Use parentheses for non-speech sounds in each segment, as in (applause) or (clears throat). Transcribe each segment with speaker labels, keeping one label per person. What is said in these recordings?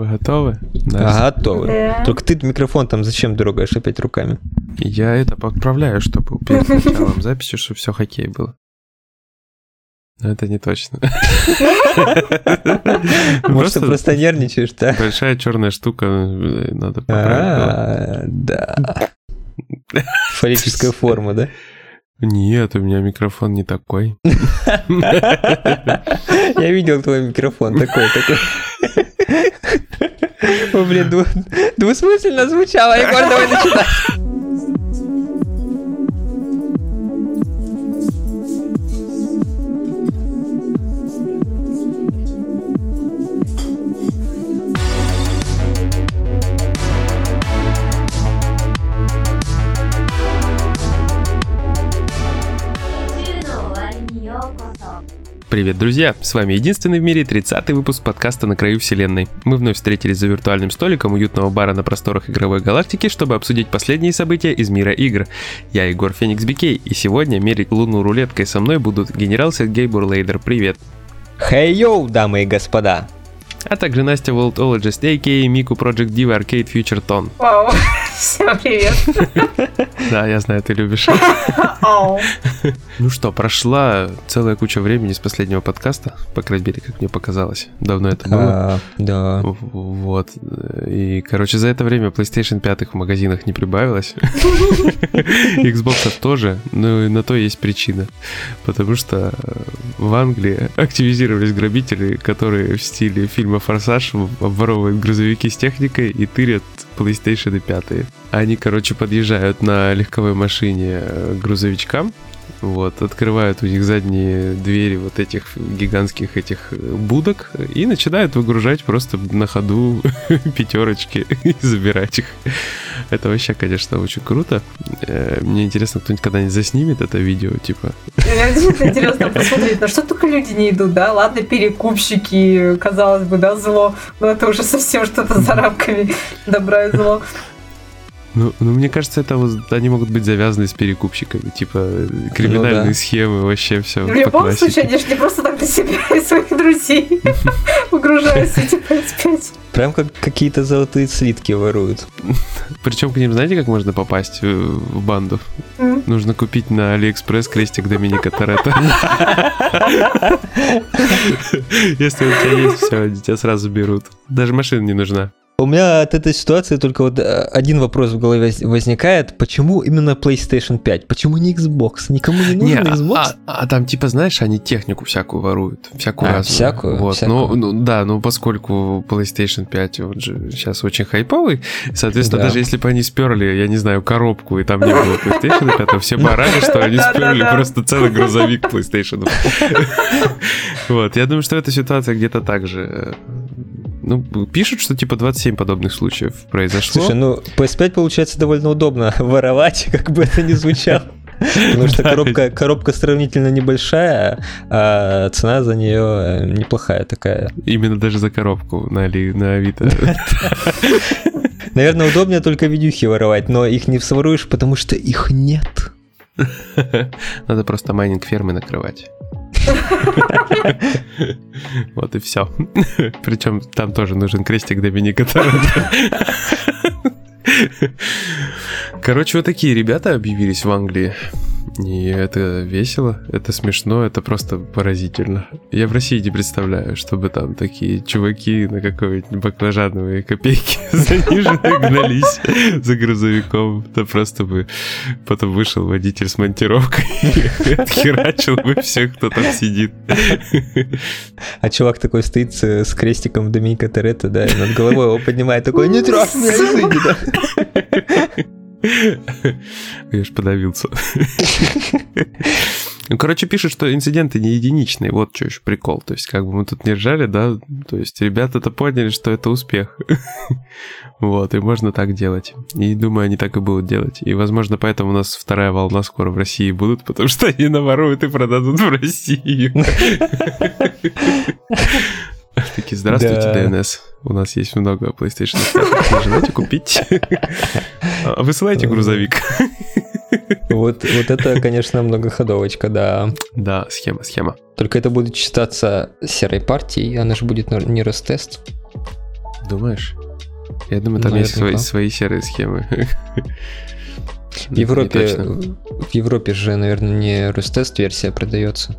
Speaker 1: Вы готовы?
Speaker 2: Да. Готовы. Да. Только ты микрофон там зачем дергаешь опять руками?
Speaker 1: Я это поправляю, чтобы перед началом записи, чтобы все хоккей было. Но это не точно.
Speaker 2: Может, ты просто нервничаешь, да?
Speaker 1: Большая черная штука, надо поправить.
Speaker 2: Да. Фаллическая форма, да?
Speaker 1: Нет, у меня микрофон не такой. (laughs)
Speaker 2: Я видел твой микрофон такой, такой. Блин, двусмысленно звучало. Егор, давай начинай.
Speaker 1: Привет, друзья! С вами единственный в мире 30-й выпуск подкаста «На краю вселенной». Мы вновь встретились за виртуальным столиком уютного бара на просторах игровой галактики, чтобы обсудить последние события из мира игр. Я Егор Феникс Бикей, и сегодня мерить луну рулеткой со мной будут генерал Сергей Бурлейдер. Привет!
Speaker 2: Хей йоу, дамы и господа!
Speaker 1: А также Настя Worldologist, a.k.a. Miku Project Diva Arcade Future Tone.
Speaker 3: Вау, (laughs) всем привет. (laughs)
Speaker 1: Да, я знаю, ты любишь. (laughs) Ну что, прошла целая куча времени с последнего подкаста, по крайней мере, как мне показалось. Давно это было.
Speaker 2: Да.
Speaker 1: Вот. И, короче, за это время PlayStation 5 в магазинах не прибавилось. Xbox тоже, но на то есть причина. Потому что в Англии активизировались грабители, которые в стиле фильма «Форсаж» обворовывают грузовики с техникой и тырят PlayStation 5. Они, короче, подъезжают на легковой машине к грузовичкам, вот, открывают у них задние двери вот этих гигантских этих будок и начинают выгружать просто на ходу (laughs) пятерочки и забирать их. Это вообще, конечно, очень круто. Э, мне интересно, кто-нибудь когда-нибудь заснимет это видео, типа.
Speaker 3: Интересно (laughs) посмотреть, на что только люди не идут, да? Ладно, перекупщики, казалось бы, да, зло, но это уже совсем что-то за рамками добра и зло.
Speaker 1: Ну, ну, мне кажется, это вот они могут быть завязаны с перекупщиками, типа криминальные ну, да. схемы, вообще все.
Speaker 3: В любом случае, они же не просто так для себя (laughs) и своих друзей выгружают эти 5
Speaker 2: Прям как какие-то золотые слитки воруют.
Speaker 1: Причем к ним, знаете, как можно попасть в банду? Нужно купить на Алиэкспресс крестик Доминика Торетто. (laughs) Если у тебя есть, все, тебя сразу берут. Даже машина не нужна.
Speaker 2: У меня от этой ситуации только вот э, один вопрос в голове возникает. Почему именно PlayStation 5? Почему не Xbox? Никому не нужен не, а, Xbox?
Speaker 1: А, а, а там типа, знаешь, они технику всякую воруют. Всякую
Speaker 2: а, разную. Всякую?
Speaker 1: Вот.
Speaker 2: всякую.
Speaker 1: Ну, ну, да, ну поскольку PlayStation 5 вот же сейчас очень хайповый, соответственно, да. даже если бы они сперли, я не знаю, коробку, и там не было PlayStation 5, то все бы орали, что они сперли просто целый грузовик PlayStation. (laughs) Вот, я думаю, что эта ситуация где-то так же э, ну, пишут, что типа 27 подобных случаев произошло.
Speaker 2: Слушай, ну PS5 получается довольно удобно (laughs) воровать, как бы это ни звучало. Потому что коробка, коробка сравнительно небольшая, а цена за нее э, неплохая такая.
Speaker 1: Именно даже за коробку на, Али, на Авито. (laughs)
Speaker 2: Наверное, удобнее только видюхи воровать, но их не своруешь, потому что их нет. (laughs)
Speaker 1: Надо просто майнинг фермы накрывать. (laughs) Вот и все. (laughs) Причем там тоже нужен крестик Доминика. (laughs) Короче, вот такие ребята объявились в Англии. И это весело, это смешно, это просто поразительно. Я в России не представляю, чтобы там такие чуваки на какой-нибудь баклажановые копейки (laughs) заниженные гнались за грузовиком. Это просто бы потом вышел водитель с монтировкой (laughs) и отхерачил бы всех, кто там сидит.
Speaker 2: А чувак такой стоит с, крестиком Доминика Торетто, да, и над головой его поднимает такой, не трожь меня, да. (laughs)
Speaker 1: Я ж подавился. (laughs) Ну, короче, пишут, что инциденты не единичные. Вот что еще прикол. То есть, как бы мы тут не ржали, да? То есть, ребята-то поняли, что это успех. (laughs) Вот, и можно так делать. И думаю, они так и будут делать. И, возможно, поэтому у нас вторая волна скоро в России будут, потому что они наворуют и продадут в Россию. (laughs) Такие, здравствуйте, да. DNS. У нас есть много PlayStation 5. Нажимайте купить. (laughs) Высылайте грузовик.
Speaker 2: Вот, вот это, конечно, многоходовочка, да.
Speaker 1: Да, схема, схема.
Speaker 2: Только это будет считаться серой партией, она же будет не Ростест.
Speaker 1: Думаешь? Я думаю, там есть свои, свои серые схемы.
Speaker 2: В (laughs) Европе, в Европе же, наверное, не Рустест версия продается.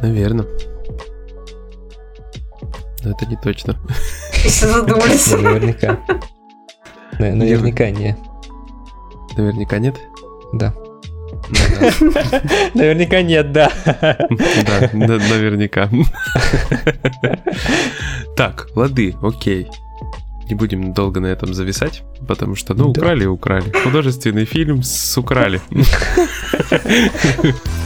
Speaker 1: Наверное. Но это не точно.
Speaker 3: Все задумались.
Speaker 2: Наверняка. На- Наверняка не.
Speaker 1: Наверняка нет?
Speaker 2: Да. Наверняка нет, да.
Speaker 1: Да, на- наверняка. Так, лады, окей. Не будем долго на этом зависать, потому что, ну, украли и украли. Художественный фильм с украли. (laughs)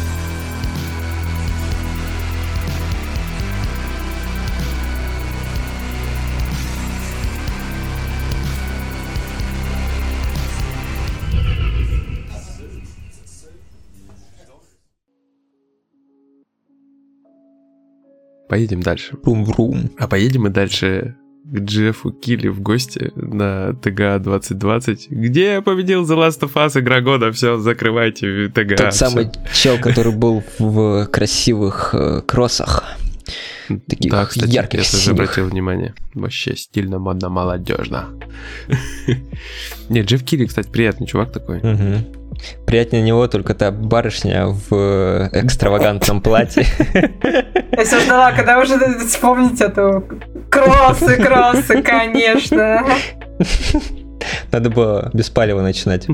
Speaker 1: Поедем дальше.
Speaker 2: Рум-рум.
Speaker 1: А поедем мы дальше к Джеффу Килли в гости на ТГА 2020, где победил The Last of Us игра года. Все, закрывайте ТГА.
Speaker 2: Тот
Speaker 1: всё.
Speaker 2: самый чел, (laughs) который был в красивых э, кроссах. таких
Speaker 1: да, кстати,
Speaker 2: ярких,
Speaker 1: я тоже обратил внимание. Вообще стильно, модно, молодежно. (laughs) Не, Джефф Килли, кстати, приятный чувак такой.
Speaker 2: Мгм. Приятнее него только та барышня в э, экстравагантном платье.
Speaker 3: Я все ждала, когда уже вспомнить эту. Кроссы, кроссы, конечно.
Speaker 2: Надо было без палева начинать.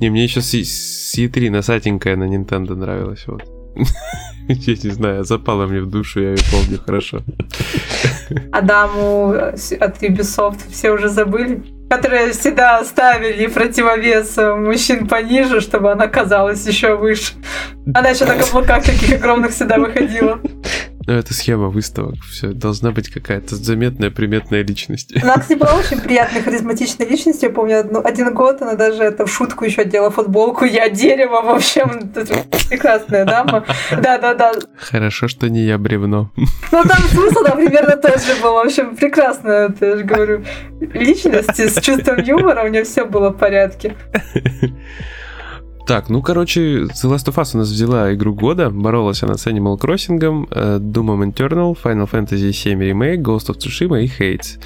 Speaker 1: Не, мне еще с E3 носатенькая на Nintendo нравилась. Вот. Я не знаю, запала мне в душу, я ее помню хорошо.
Speaker 3: Адаму от Ubisoft все уже забыли. Которые всегда ставили противовес э, мужчин пониже, чтобы она казалась еще выше. Она еще на каблуках таких огромных всегда выходила.
Speaker 1: Ну, это схема выставок. Все, должна быть какая-то заметная, приметная личность.
Speaker 3: Она, кстати, была очень приятной, харизматичной личностью. Я помню, одну- один год она даже это в шутку еще одела футболку «Я дерево». В общем, прекрасная дама. Да-да-да.
Speaker 1: Хорошо, что не я бревно.
Speaker 3: Ну, там смысл, да, примерно тот же был. В общем, прекрасная, это я же говорю, личность с чувством юмора. У нее все было в порядке.
Speaker 1: Так, ну, короче, The Last of Us у нас взяла игру года. Боролась она с Animal Crossing, э, Doom Eternal, Final Fantasy VII Remake, Ghost of Tsushima и Hades.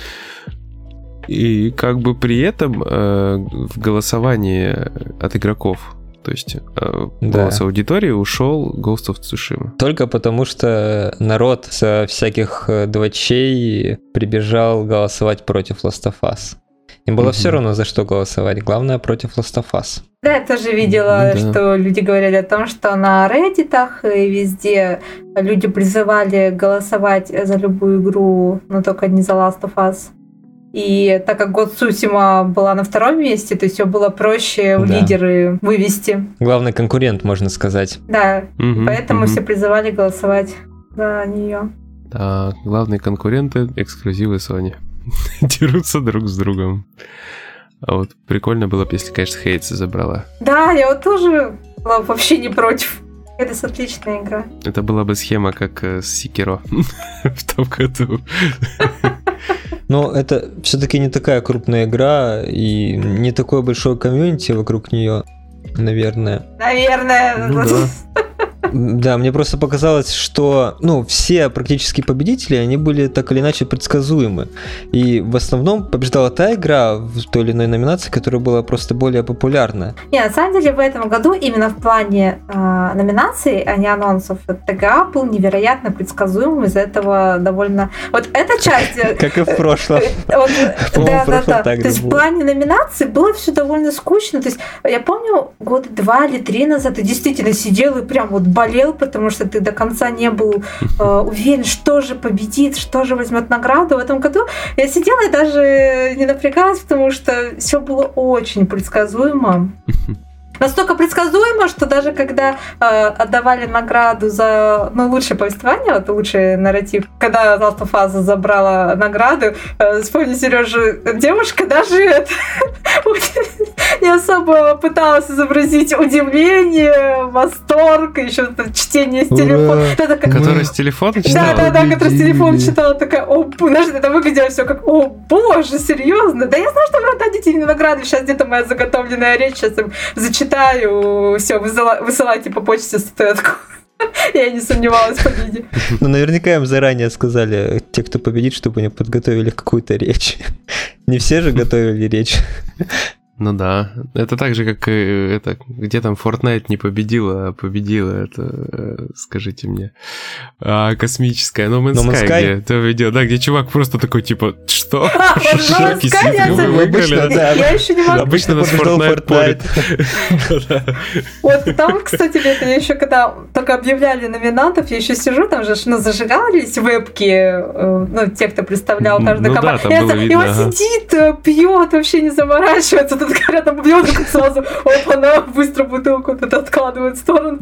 Speaker 1: И как бы при этом э, в голосовании от игроков, то есть э,
Speaker 2: Да.
Speaker 1: голос аудитории ушел Ghost of Tsushima.
Speaker 2: Только потому, что народ со всяких э, двочей прибежал голосовать против Last of Us. Им было
Speaker 1: Мгм.
Speaker 2: все равно, за что голосовать. Главное, против Last of Us.
Speaker 3: Да, я тоже видела,
Speaker 1: да.
Speaker 3: что люди говорили о том, что на Reddit и везде люди призывали голосовать за любую игру, но только не за Last of Us. И так как год Сусима была на втором месте, то есть все было проще
Speaker 2: Да.
Speaker 3: лидеры вывести.
Speaker 2: Главный конкурент, можно сказать.
Speaker 3: Да,
Speaker 1: Мгм,
Speaker 3: поэтому
Speaker 1: мгм.
Speaker 3: все призывали голосовать за нее.
Speaker 1: Так, главные конкуренты эксклюзивы Sony. (laughs) Дерутся друг с другом. А вот прикольно было бы, если, конечно, Хейтс забрала.
Speaker 3: Да, я вот тоже была вообще не против. Это отличная игра.
Speaker 1: Это была бы схема, как э, с Секиро (laughs) в том году.
Speaker 2: Но это все-таки не такая крупная игра и не такое большое комьюнити вокруг нее, наверное.
Speaker 3: Наверное.
Speaker 1: Ну да. (laughs)
Speaker 2: Да, мне просто показалось, что ну, все практически победители, они были так или иначе предсказуемы. И в основном побеждала та игра в той или иной номинации, которая была просто более популярна.
Speaker 3: Не, на самом деле в этом году именно в плане э, номинаций, а не анонсов, ТГА был невероятно предсказуемым, из-за этого довольно... Вот эта часть... э,
Speaker 2: Как и в прошлом. (laughs) (laughs)
Speaker 3: да, да, да. То есть в плане номинаций было все довольно скучно. То есть я помню, года два или три назад ты действительно сидел и прям вот болел, потому что ты до конца не был э, уверен, что же победит, что же возьмет награду. В этом году я сидела и даже не напрягалась, потому что все было очень предсказуемо. Настолько предсказуемо, что даже когда э, отдавали награду за ну, лучшее повествование, вот лучший нарратив, когда of Us забрала награду, э, вспомни, Сережа, девушка даже это, (laughs) не особо пыталась изобразить удивление, восторг, еще чтение с телефона.
Speaker 1: Которая с телефона
Speaker 3: да,
Speaker 1: читала?
Speaker 3: да, да, которая с телефона читала, такая, о, знаешь, это выглядело все как, о, боже, серьезно? Да я знаю, что вы отдадите мне награды, сейчас где-то моя заготовленная речь, сейчас им зачитаю, все, высылайте по почте статуэтку. (laughs) Я не сомневалась в победе.
Speaker 2: Ну, наверняка им заранее сказали, те, кто победит, чтобы они подготовили какую-то речь. (laughs) Не все же готовили речь.
Speaker 1: Ну да, это так же, как э, это, где там Fortnite не победила, а победила, это, э, скажите мне, а, космическая, No Man's,
Speaker 2: No Man's
Speaker 1: Sky,
Speaker 2: Sky?
Speaker 1: где это видео, да, где чувак просто такой, типа, что? (laughs)
Speaker 3: А,
Speaker 1: вы
Speaker 3: заметила.
Speaker 1: выиграли, да?
Speaker 3: Я еще не могу.
Speaker 1: Обычно нас Fortnite порит. (laughs)
Speaker 3: Вот там, кстати, это я еще когда только объявляли номинантов, я еще сижу, там же ну, зажигались вебки, э, ну, те, кто представлял
Speaker 1: Ну
Speaker 3: каждую
Speaker 1: да,
Speaker 3: команду. И он сидит, э, пьет, вообще не заморачивается. Тут пьет, такой сразу, опа, на, быстро бутылку тут откладывает в сторону.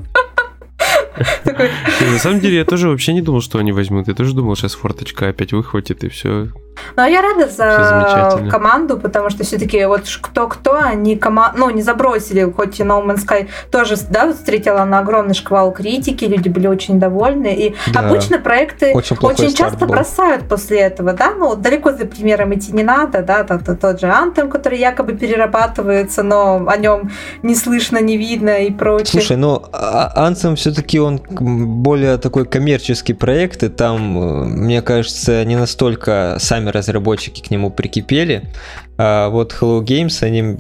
Speaker 1: На самом деле, я тоже вообще не думал, что они возьмут. Я тоже думал, сейчас форточка опять выхватит, и все.
Speaker 3: Ну, а я рада за команду, потому что все-таки вот кто-кто, они кома... ну, не забросили, хоть и No Man's Sky тоже да, встретила на огромный шквал критики, люди были очень довольны. И
Speaker 2: Да.
Speaker 3: обычно проекты
Speaker 2: Очень
Speaker 3: очень часто
Speaker 2: был.
Speaker 3: бросают после этого, да, ну, далеко за примером идти не надо, да, тот, тот- тот же Anthem, который якобы перерабатывается, но о нем не слышно, не видно и прочее.
Speaker 2: Слушай, ну а- Anthem все-таки он более такой коммерческий проект, и там, э, мне кажется, не настолько сами разработчики к нему прикипели. А вот Hello Games, они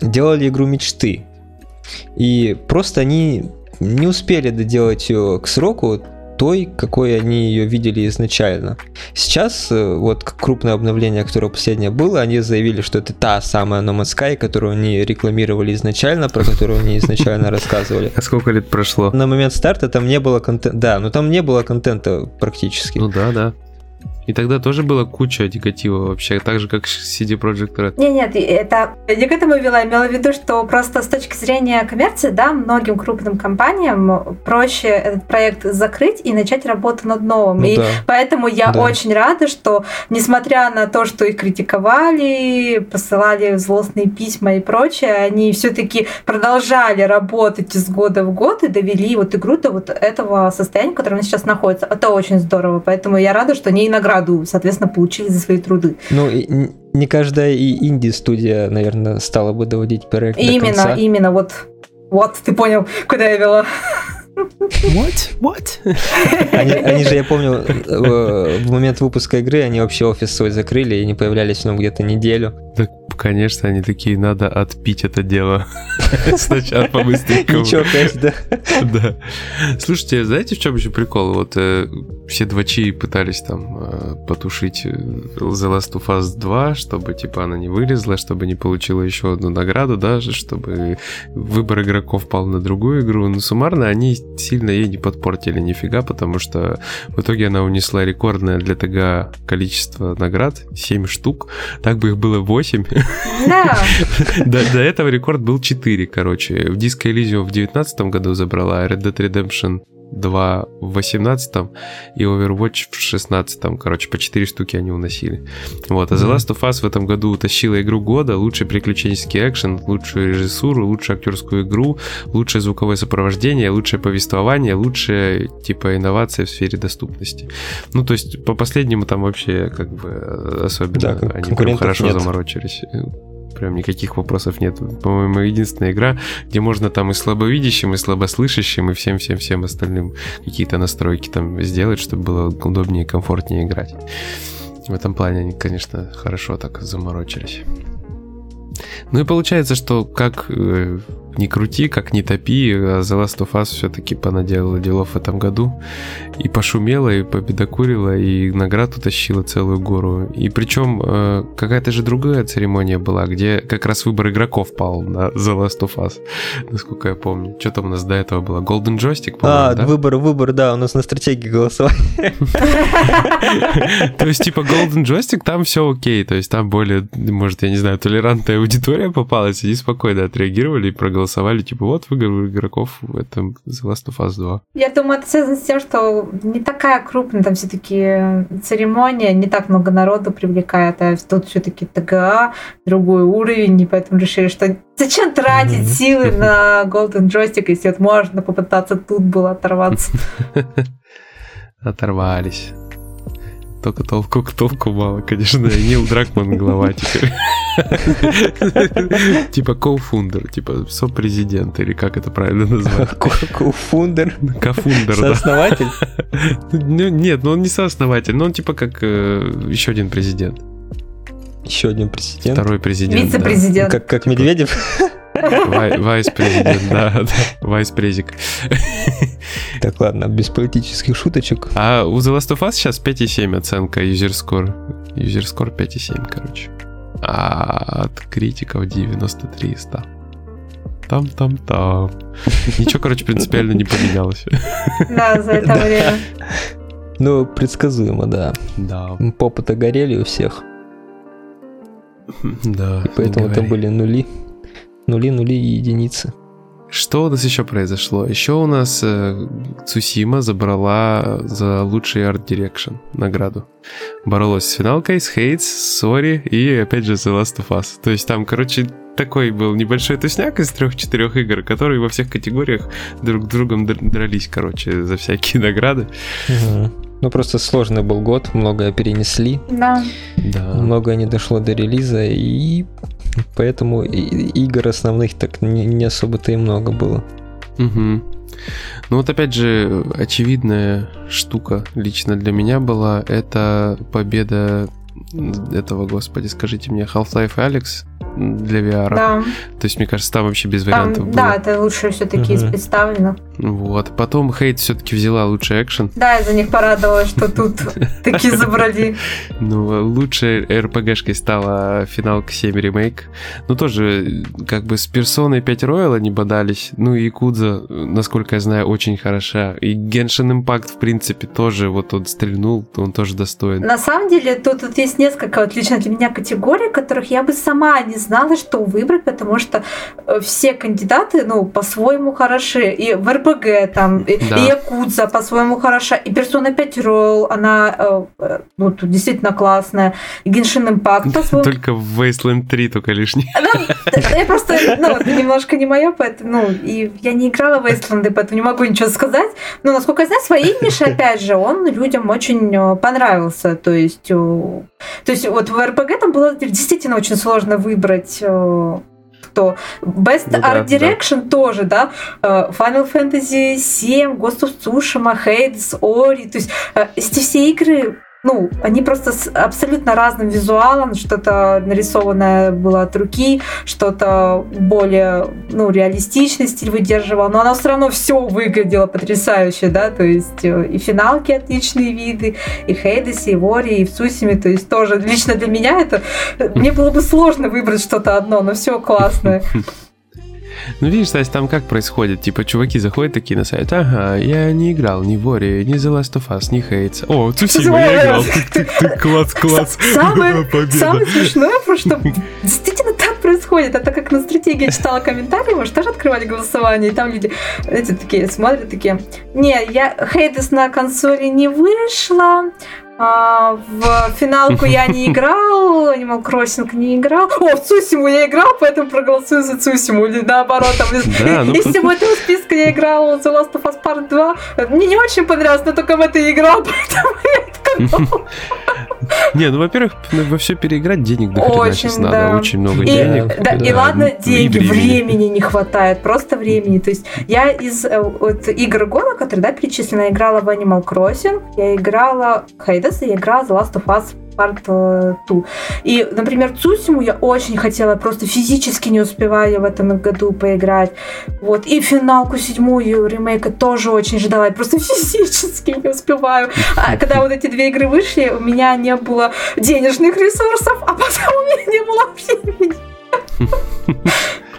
Speaker 2: делали игру мечты. И просто они не успели доделать ее к сроку той, какой они ее видели изначально. Сейчас, э, вот крупное обновление, которое последнее было, они заявили, что это та самая No Man's Sky, которую они рекламировали изначально, про которую они изначально рассказывали.
Speaker 1: А сколько лет прошло?
Speaker 2: На момент старта там не было контента, да, но там не было контента практически.
Speaker 1: Ну да, да. И тогда тоже была куча негатива вообще, так же, как CD Projekt Red.
Speaker 3: Не, нет, и это я не к этому вела, я имела в виду, что просто с точки зрения коммерции, да, многим крупным компаниям проще этот проект закрыть и начать работу над новым.
Speaker 2: Ну
Speaker 3: и
Speaker 2: да.
Speaker 3: поэтому я
Speaker 2: Да.
Speaker 3: очень рада, что несмотря на то, что их критиковали, посылали злостные письма и прочее, они все-таки продолжали работать из года в год и довели вот игру до вот этого состояния, в котором она сейчас находится. Это очень здорово, поэтому я рада, что они и награду, соответственно, получили за свои труды.
Speaker 2: Ну, не каждая и инди-студия, наверное, стала бы доводить проект до
Speaker 3: Именно,
Speaker 2: конца.
Speaker 3: именно, вот. Вот, ты понял, куда я вела.
Speaker 1: What? What?
Speaker 2: Они, они же, я помню, э, в момент выпуска игры они вообще офис свой закрыли и не появлялись в нем где-то неделю.
Speaker 1: Конечно, они такие, надо отпить это дело. (laughs) Сначала по-быстренькому.
Speaker 2: Ничего, конечно, да.
Speaker 1: Да. Слушайте, знаете, в чем еще прикол? Вот э, все двачи пытались там э, потушить э, The Last of Us 2, чтобы типа она не вылезла, чтобы не получила еще одну награду даже, чтобы выбор игроков пал на другую игру. Но суммарно они сильно ей не подпортили нифига, потому что в итоге она унесла рекордное для ТГ количество наград, 7 штук. Так бы их было 8.
Speaker 3: Да, (laughs)
Speaker 1: До, этого рекорд был 4, короче. В Disco Elysium в 19 году забрала, а Red Dead Redemption 2 в 18 и Overwatch в 16 короче, по 4 штуки они уносили. Вот, а The. Last of Us в этом году утащила игру года, лучший приключенческий экшен, лучшую режиссуру, лучшую актерскую игру, лучшее звуковое сопровождение, лучшее повествование, лучшее, типа, инновация в сфере доступности. Ну, то есть, по последнему там вообще, как бы, особенно
Speaker 2: Да,
Speaker 1: они прям хорошо
Speaker 2: нет.
Speaker 1: заморочились. Прям никаких вопросов нет. По-моему, единственная игра, где можно там и слабовидящим, и слабослышащим, и всем-всем-всем остальным какие-то настройки там сделать, чтобы было удобнее и комфортнее играть. В этом плане они, конечно, хорошо так заморочились. Ну и получается, что как ни крути, как ни топи, а The Last of Us все-таки понаделала делов в этом году. И пошумела, и победокурила, и наград утащила целую гору. И причем э, какая-то же другая церемония была, где как раз выбор игроков пал на The Last of Us, насколько я помню. Что там у нас до этого было? Golden Joystick, по-моему,
Speaker 2: А,
Speaker 1: да?
Speaker 2: выбор, выбор, да, у нас на стратегии голосовали. (laughs)
Speaker 1: То есть, типа, Golden Joystick, там все окей. То есть, там более, может, я не знаю, толерантная аудитория попалась, и они спокойно отреагировали и проголосовали, типа, вот выбор игроков в этом The Last of Us 2.
Speaker 3: я думаю, это связано с тем, что не такая крупная там все-таки церемония, не так много народу привлекает, а тут все-таки ТГА, другой уровень, и поэтому решили, что зачем тратить
Speaker 2: Мгм.
Speaker 3: силы на Golden Joystick, если вот можно попытаться тут было оторваться. (laughs)
Speaker 1: Оторвались. Только толку к толку мало, конечно. Нил Дракман глава теперь. Типа коуфундер, типа сопрезидент, или как это правильно назвать?
Speaker 2: Коуфундер?
Speaker 1: Кофундер, да.
Speaker 2: Сооснователь?
Speaker 1: Ну, нет, ну он не сооснователь, но он типа как э, еще один президент.
Speaker 2: Еще один президент?
Speaker 1: Второй президент.
Speaker 3: Вице-президент.
Speaker 2: Как, как Медведев?
Speaker 1: Вай- Вайс-президент, да, (laughs) да. Вайс-презик.
Speaker 2: Так, ладно, без политических шуточек.
Speaker 1: А у The Last of Us сейчас 5,7 оценка user score. User score 5,7, короче. А от критиков 93 из 100. Там-там-там. Ничего, короче, принципиально не поменялось.
Speaker 3: Да, за это время.
Speaker 2: Ну, предсказуемо, да.
Speaker 1: Да,
Speaker 2: Попы-то горели у всех,
Speaker 1: да.
Speaker 2: и поэтому там были нули. Нули, нули и единицы.
Speaker 1: Что у нас еще произошло? Еще у нас э, Цусима забрала за лучший art direction награду. Боролась с финалкой, с Hades, с Ori и опять же The Last of Us. То есть там, короче, такой был небольшой тусняк из трех-четырех игр, которые во всех категориях друг с другом др- дрались, короче, за всякие (laughs) награды.
Speaker 2: Мгм. Ну, просто сложный был год, многое перенесли,
Speaker 3: Да.
Speaker 1: Да.
Speaker 2: многое не дошло до релиза, и поэтому игр основных так не, особо-то и много было.
Speaker 1: Мгм. Ну вот опять же, очевидная штука лично для меня была, это победа этого, господи, скажите мне, Half-Life Alex для VR.
Speaker 3: Да.
Speaker 1: То есть, мне кажется, там вообще без вариантов
Speaker 3: Там,
Speaker 1: было.
Speaker 3: да, это лучше все-таки из
Speaker 2: Мгм.
Speaker 3: представленных.
Speaker 1: Вот. Потом Хейт все-таки взяла лучший экшен.
Speaker 3: Да, я за них порадовалась, что тут (laughs) такие забрали.
Speaker 1: Ну, лучшей РПГшкой стала финалка 7 ремейк. Ну, тоже, как бы с персоной 5 Royal они бодались. Ну, и Кудза, насколько я знаю, очень хороша. И Genshin Impact, в принципе, тоже вот он стрельнул, он тоже достоин.
Speaker 3: На самом деле, тут, тут есть несколько вот лично для меня категорий, которых я бы сама не знала, что выбрать, потому что э, все кандидаты, ну, по-своему хороши. И в РПГ там, и,
Speaker 1: Да.
Speaker 3: и Якудза по-своему хороша, и Persona 5 Royal, она э, э, ну, тут действительно классная. И Genshin (laughs) Impact по-своему
Speaker 1: Только в Wasteland 3 только лишний.
Speaker 3: Да, Я просто, ну, это немножко не мое, поэтому, ну, и я не играла в Эйсленды, поэтому не могу ничего сказать. Но, насколько я знаю, своей нише, (laughs) опять же, он людям очень понравился. То есть, то есть вот в РПГ там было действительно очень сложно выбрать э, кто. Best
Speaker 1: Ну да,
Speaker 3: Art Direction тоже, да. Э, Final Fantasy 7, Ghost of Tsushima, Hades, Ori. То есть э, эти все игры ну, они просто с абсолютно разным визуалом, что-то нарисованное было от руки, что-то более, ну, реалистичный стиль выдерживал, но оно все равно все выглядело потрясающе, да, то есть э, и финалки отличные виды, и Хейдесе, и Вори, и в Сусиме, то есть тоже лично для меня это, мне было бы сложно выбрать что-то одно, но все классное.
Speaker 1: Ну, видишь, Стась, там как происходит? Типа, чуваки заходят такие на сайт, ага, я не играл ни в Ori, ни The Last of Us, ни Хейтс. О, Цусима, я играл. Тык-тык-тык, Класс, класс.
Speaker 3: Самое, (laughs) самое смешное, что (laughs) действительно так происходит. Это как на стратегии читала комментарии, может, тоже открывали голосование, и там люди, эти такие смотрят, такие, не, я Хейдес на консоли не вышла, а, в финалку я не (laughs) играл, Animal Crossing не играл. О, в Цусиму я играл, поэтому проголосую за Цусиму. Или наоборот, там, из,
Speaker 1: Да, ну
Speaker 3: из всего этого списка я играл The Last of Us Part 2. Мне не очень понравилось, но только в это и играл, (laughs) поэтому я (laughs)
Speaker 1: Не, ну, во-первых, во все переиграть денег до
Speaker 3: Очень, да.
Speaker 1: надо, очень много
Speaker 3: И,
Speaker 1: денег.
Speaker 3: да, и
Speaker 2: да,
Speaker 3: ладно,
Speaker 1: и
Speaker 3: деньги,
Speaker 1: времени.
Speaker 3: времени. не хватает, просто времени. То есть я из э, вот, игр года, которые да, перечислены, играла в Animal Crossing, я играла в Hades, и в The Last of Us Part э, 2. И, например, Цусиму я очень хотела, просто физически не успеваю в этом году поиграть. Вот. И финалку седьмую ремейка тоже очень ждала, я просто (laughs) физически не успеваю. А когда вот эти две игры вышли, у меня не было денежных ресурсов, а потом (laughs) у меня не было времени.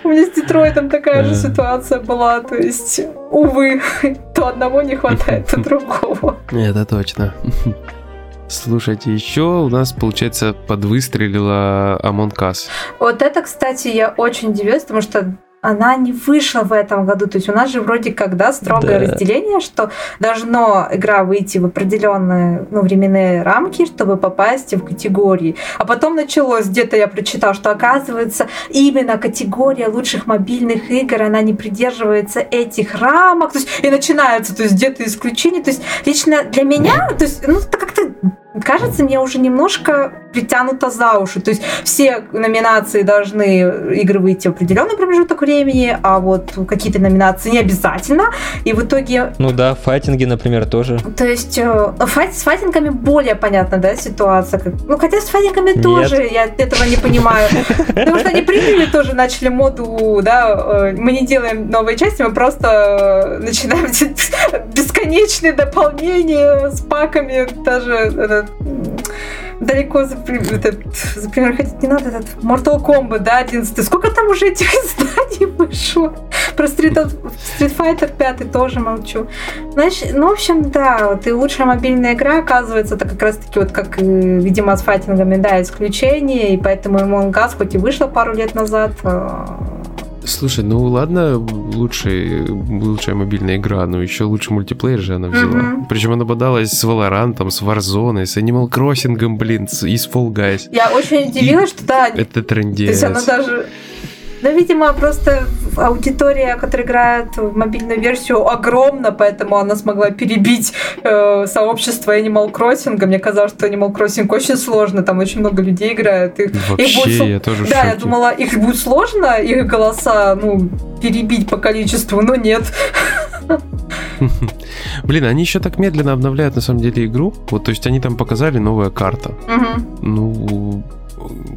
Speaker 3: У меня с Детройтом такая же ситуация была, то есть, увы, то одного не хватает, то другого.
Speaker 1: Это точно. Слушайте, еще у нас, получается, подвыстрелила Among Us.
Speaker 3: Вот это, кстати, я очень удивилась, потому что она не вышла в этом году. То есть у нас же вроде как, да, строгое
Speaker 2: Да.
Speaker 3: разделение, что должно игра выйти в определенные ну, временные рамки, чтобы попасть в категории. А потом началось, где-то я прочитала, что оказывается именно категория лучших мобильных игр, она не придерживается этих рамок. То есть, и начинаются, то есть где-то исключения. То есть лично для меня, то есть, ну, это как-то кажется мне уже немножко притянуто за уши. То есть все номинации должны игры выйти в определенный промежуток времени, а вот какие-то номинации не обязательно. И в итоге...
Speaker 2: Ну да, файтинги, например, тоже.
Speaker 3: То есть э, файт, с файтингами более понятна, да, ситуация. Ну, хотя с файтингами Нет. тоже я этого не понимаю. Потому что они приняли тоже, начали моду, да, э, мы не делаем новые части, мы просто начинаем (laughs) бесконечные дополнения с паками, даже далеко за, этот, за пример ходить не надо, этот Mortal Kombat, да, 11 Сколько там уже этих (laughs) изданий вышло? Про Street, Street Fighter 5 тоже молчу. Значит, ну, в общем, да, вот и лучшая мобильная игра, оказывается, это как раз-таки вот как, видимо, с файтингами, да, исключение, и поэтому Among Us хоть и вышла пару лет назад, а,
Speaker 1: Слушай, ну ладно, лучшая, лучшая мобильная игра, но еще лучше мультиплеер же она взяла. Mm-hmm. Причем она бодалась с Valorant, с Warzone, с Animal Crossing, блин, и с Fall Guys.
Speaker 3: Я очень удивилась, и что да.
Speaker 1: Это трендец.
Speaker 3: То есть она даже ну, видимо, просто аудитория, которая играет в мобильную версию, огромна, поэтому она смогла перебить э, сообщество Animal Crossing. Мне казалось, что Animal Crossing очень сложно, там очень много людей играет.
Speaker 1: И, Вообще, их будет, я тоже
Speaker 3: Да, я думала, их будет сложно, их голоса, ну, перебить по количеству, но нет. (laughs)
Speaker 1: Блин, они еще так медленно обновляют на самом деле игру. Вот, то есть они там показали новая карта. Угу. Ну,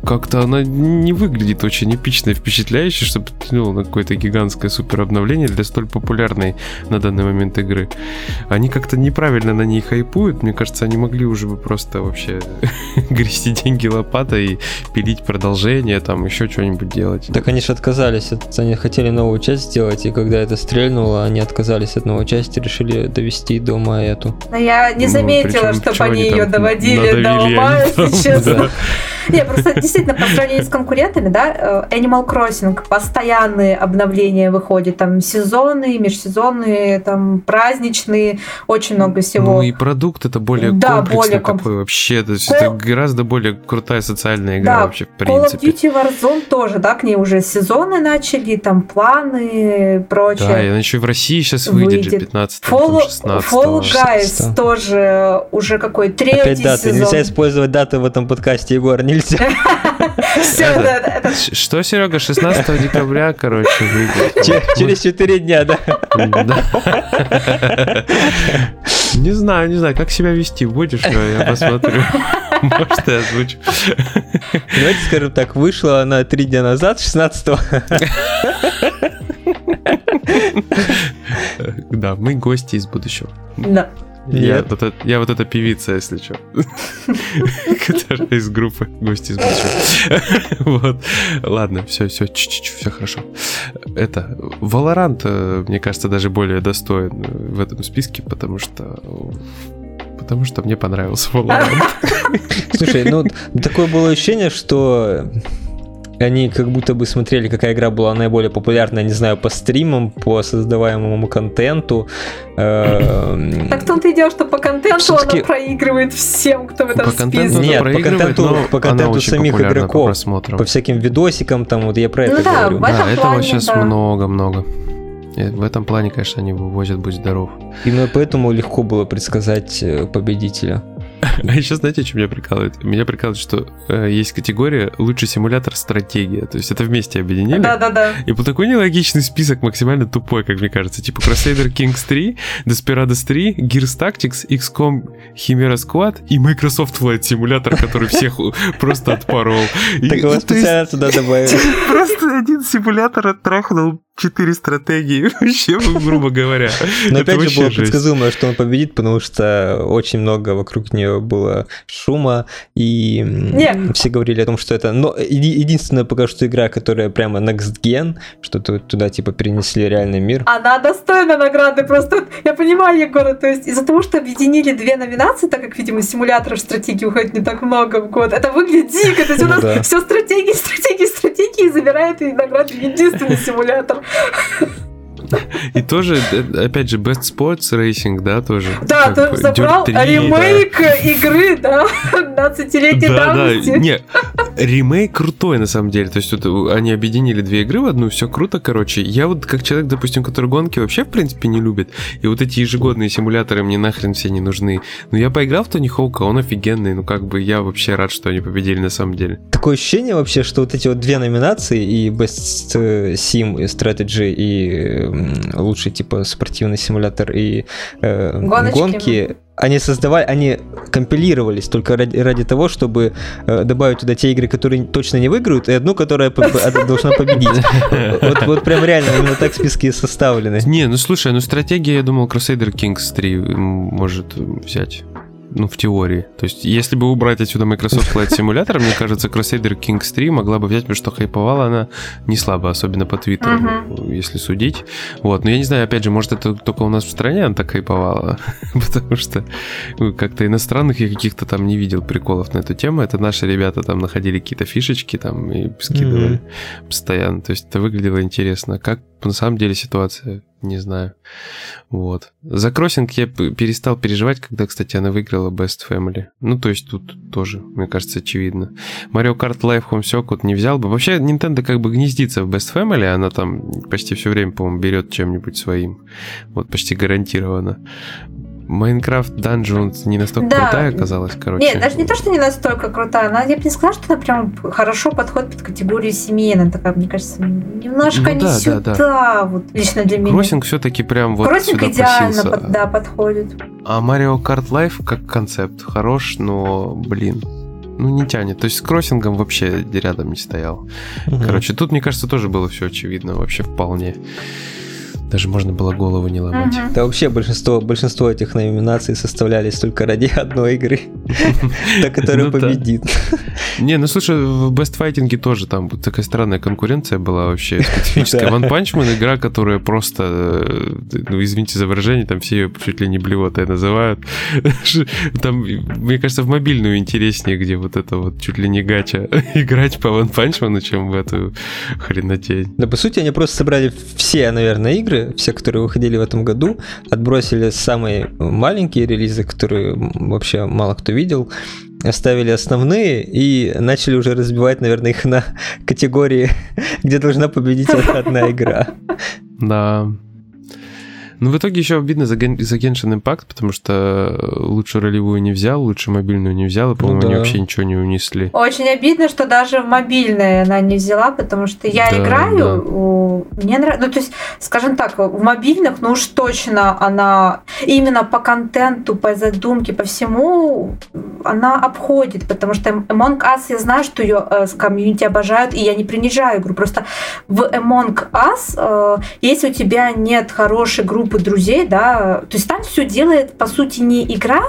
Speaker 1: как-то она не выглядит очень эпично и впечатляюще, чтобы тянуло на какое-то гигантское супер обновление для столь популярной на данный момент игры. Они как-то неправильно на ней хайпуют. Мне кажется, они могли уже бы просто вообще (laughs) грести деньги лопатой и пилить продолжение, там еще что-нибудь делать.
Speaker 2: Так они же отказались. Они хотели новую часть сделать, и когда это стрельнуло, они отказались от новой части, решили довести до ума эту.
Speaker 3: Но я не ну, заметила, ну, чтобы они ее доводили до ума, если честно. Не, просто действительно, по сравнению с конкурентами, да, э, Animal Crossing, постоянные обновления выходят, там сезонные, межсезонные, там праздничные, очень много всего.
Speaker 1: Ну и продукт это более да, комплексный более комп... такой вообще, то есть Call... это гораздо более крутая социальная игра да, вообще, в принципе.
Speaker 3: Call of Duty Warzone тоже, да, к ней уже сезоны начали, там планы, прочее. Да,
Speaker 1: и она еще в России сейчас выйдет, выйдет. 15
Speaker 3: Fall, 16 Fall Guys 16. тоже уже какой третий Опять
Speaker 2: даты. сезон. Нельзя использовать даты в этом подкасте, Егор, нельзя.
Speaker 1: Что, Серега, 16 декабря, короче, выйдет.
Speaker 2: Через 4 дня, да?
Speaker 1: Не знаю, не знаю, как себя вести будешь, я посмотрю. Может, я озвучу.
Speaker 2: Давайте скажем так, вышла она 3 дня назад, 16
Speaker 1: Да, мы гости из будущего.
Speaker 3: Да.
Speaker 1: Я вот, это, я вот эта певица, если что. (laughs) Которая из группы «Гости из будущего». (laughs) Вот. Ладно, все, все, все хорошо. Это, Valorant, э, мне кажется, даже более достоин в этом списке, потому что потому что мне понравился Valorant. (laughs)
Speaker 2: Слушай, ну такое было ощущение, что они как будто бы смотрели, какая игра была наиболее популярна, не знаю, по стримам, по создаваемому контенту.
Speaker 3: Эм, так в том-то и дело, что по контенту она проигрывает всем, кто в этом списке.
Speaker 2: Нет, по контенту, по контенту самих игроков, по, всяким видосикам, там вот я про это ну говорю.
Speaker 1: Да, этого сейчас много-много. В этом плане, конечно, они вывозят «Будь здоров».
Speaker 2: Именно поэтому легко было предсказать э, победителя.
Speaker 1: А еще знаете, что меня прикалывает? Меня прикалывает, что э, есть категория лучший симулятор стратегия. То есть это вместе объединили.
Speaker 3: Да-да-да.
Speaker 1: И по такой нелогичный список максимально тупой, как мне кажется. Типа Crusader Kings 3, Desperados 3, Gears Tactics, XCOM Chimera Squad и Microsoft Flight симулятор, который всех просто отпорол.
Speaker 2: Так его специально туда добавили. (laughs)
Speaker 1: Просто один симулятор оттрахнул четыре стратегии, (laughs) вообще, грубо говоря. (laughs)
Speaker 2: Но опять же было предсказуемо, что он победит, потому что очень много вокруг нее было шума, и Нет. все говорили о том, что это но единственная пока что игра, которая прямо next gen, что туда типа перенесли реальный мир.
Speaker 3: Она достойна награды, просто я понимаю, Егора, то есть из-за того, что объединили две номинации, так как, видимо, симуляторов стратегии уходит не так много в год, это выглядит дико, то есть у ну нас все стратегии, стратегии, стратегии, забирает и награды единственный симулятор.
Speaker 1: И тоже, опять же, Best Sports Racing, да, тоже.
Speaker 3: Да, ты забрал 3, ремейк да. игры, да, 15-летней да, давности. Да,
Speaker 1: не, ремейк крутой, на самом деле. То есть вот они объединили две игры в одну, все круто, короче. Я вот как человек, допустим, который гонки вообще, в принципе, не любит, и вот эти ежегодные симуляторы мне нахрен все не нужны. Но я поиграл в Тони Хоука, он офигенный, ну как бы я вообще рад, что они победили на самом деле.
Speaker 2: Такое ощущение вообще, что вот эти вот две номинации, и Best Sim, и Strategy, и лучший типа спортивный симулятор, и э, гонки, они создавали, они компилировались только ради, ради того, чтобы э, добавить туда те игры, которые точно не выиграют, и одну, которая (laughs) должна победить. (laughs) Вот, вот прям реально именно так списки составлены.
Speaker 1: Не, ну слушай, ну стратегия, я думал, Crusader Kings 3 может взять ну, в теории. То есть, если бы убрать отсюда Microsoft Flight Simulator, мне кажется, Crusader Kings 3 могла бы взять, потому что хайповала она не слабо, особенно по Твиттеру, uh-huh. если судить. Вот, но я не знаю, опять же, может, это только у нас в стране она так хайповала, (laughs) потому что ну, как-то иностранных я каких-то там не видел приколов на эту тему. Это наши ребята там находили какие-то фишечки там и скидывали uh-huh. постоянно. То есть, это выглядело интересно. Как на самом деле ситуация не знаю. Вот. За кроссинг я перестал переживать, когда, кстати, она выиграла Best Family. Ну, то есть тут тоже, мне кажется, очевидно. Mario Kart Live Home Circuit не взял бы. Вообще, Nintendo как бы гнездится в Best Family, она там почти все время, по-моему, берет чем-нибудь своим. Вот почти гарантированно. Майнкрафт Dungeons не настолько да. крутая оказалась, короче.
Speaker 3: Нет, даже не то, что не настолько крутая, она, я бы не сказала, что она прям хорошо подходит под категорию семейная, такая, мне кажется, немножко ну, не да, сюда, да, да. вот лично для меня.
Speaker 1: Кроссинг все-таки прям вот
Speaker 3: Кроссинг сюда идеально под, да, подходит.
Speaker 1: А Mario Kart Life как концепт хорош, но, блин, ну, не тянет. То есть с кроссингом вообще рядом не стоял. Угу. Короче, тут, мне кажется, тоже было все очевидно, вообще вполне. Даже можно было голову не ломать.
Speaker 2: Uh-huh. Да вообще большинство, большинство этих номинаций составлялись только ради одной игры, (laughs) та, которая ну победит.
Speaker 1: Не, ну слушай, в Best Fighting тоже там такая странная конкуренция была вообще специфическая. One Punch Man игра, которая просто, э, ну извините за выражение, там все ее чуть ли не блевотой называют. (laughs) Там, мне кажется, в мобильную интереснее, где вот это вот чуть ли не гача (laughs) играть по One Punch Man, чем в эту хренотень.
Speaker 2: Да, по сути, они просто собрали все, наверное, игры, игры, все, которые выходили в этом году, отбросили самые маленькие релизы, которые вообще мало кто видел, оставили основные и начали уже разбивать, наверное, их на (laughs) категории, (laughs) где должна победить (laughs) одна игра.
Speaker 1: Да, ну, в итоге еще обидно за, Ген... за Genshin Impact, потому что лучшую ролевую не взял, лучшую мобильную не взял, и, по-моему, ну, да. они вообще ничего не унесли.
Speaker 3: Очень обидно, что даже в мобильной она не взяла, потому что я да, играю, да. У... мне нравится, ну, то есть, скажем так, в мобильных, ну уж точно она именно по контенту, по задумке, по всему она обходит, потому что Among Us, я знаю, что ее э, с комьюнити обожают, и я не принижаю игру, просто в Among Us, э, если у тебя нет хорошей группы группы друзей, да, то есть там все делает, по сути, не игра,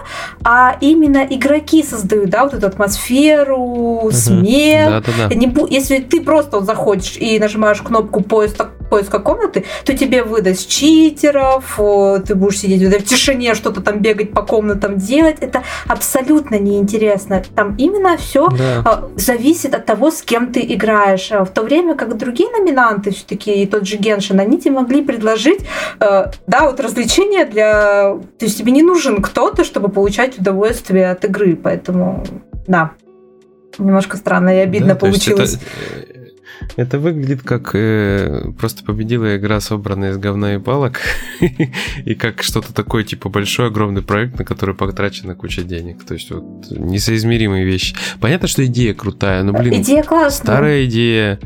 Speaker 3: а именно игроки создают, да, вот эту атмосферу, угу. смех. Да, да, да. Не, если ты просто вот заходишь и нажимаешь кнопку поиска, поиска комнаты, то тебе выдаст читеров, ты будешь сидеть в тишине, что-то там бегать по комнатам делать. Это абсолютно неинтересно. Там именно все да. А, зависит от того, с кем ты играешь. А в то время как другие номинанты, все-таки и тот же Геншин, они тебе могли предложить а, да, вот развлечение для... То есть тебе не нужен кто-то, чтобы получать удовольствие от игры, поэтому да, немножко странно и обидно да, получилось. Это,
Speaker 1: это выглядит как э, просто победила игра, собранная из говна и палок, (laughs) и как что-то такое, типа большой, огромный проект, на который потрачена куча денег. То есть вот несоизмеримые вещи. Понятно, что идея крутая, но, блин,
Speaker 3: идея классная.
Speaker 1: старая идея,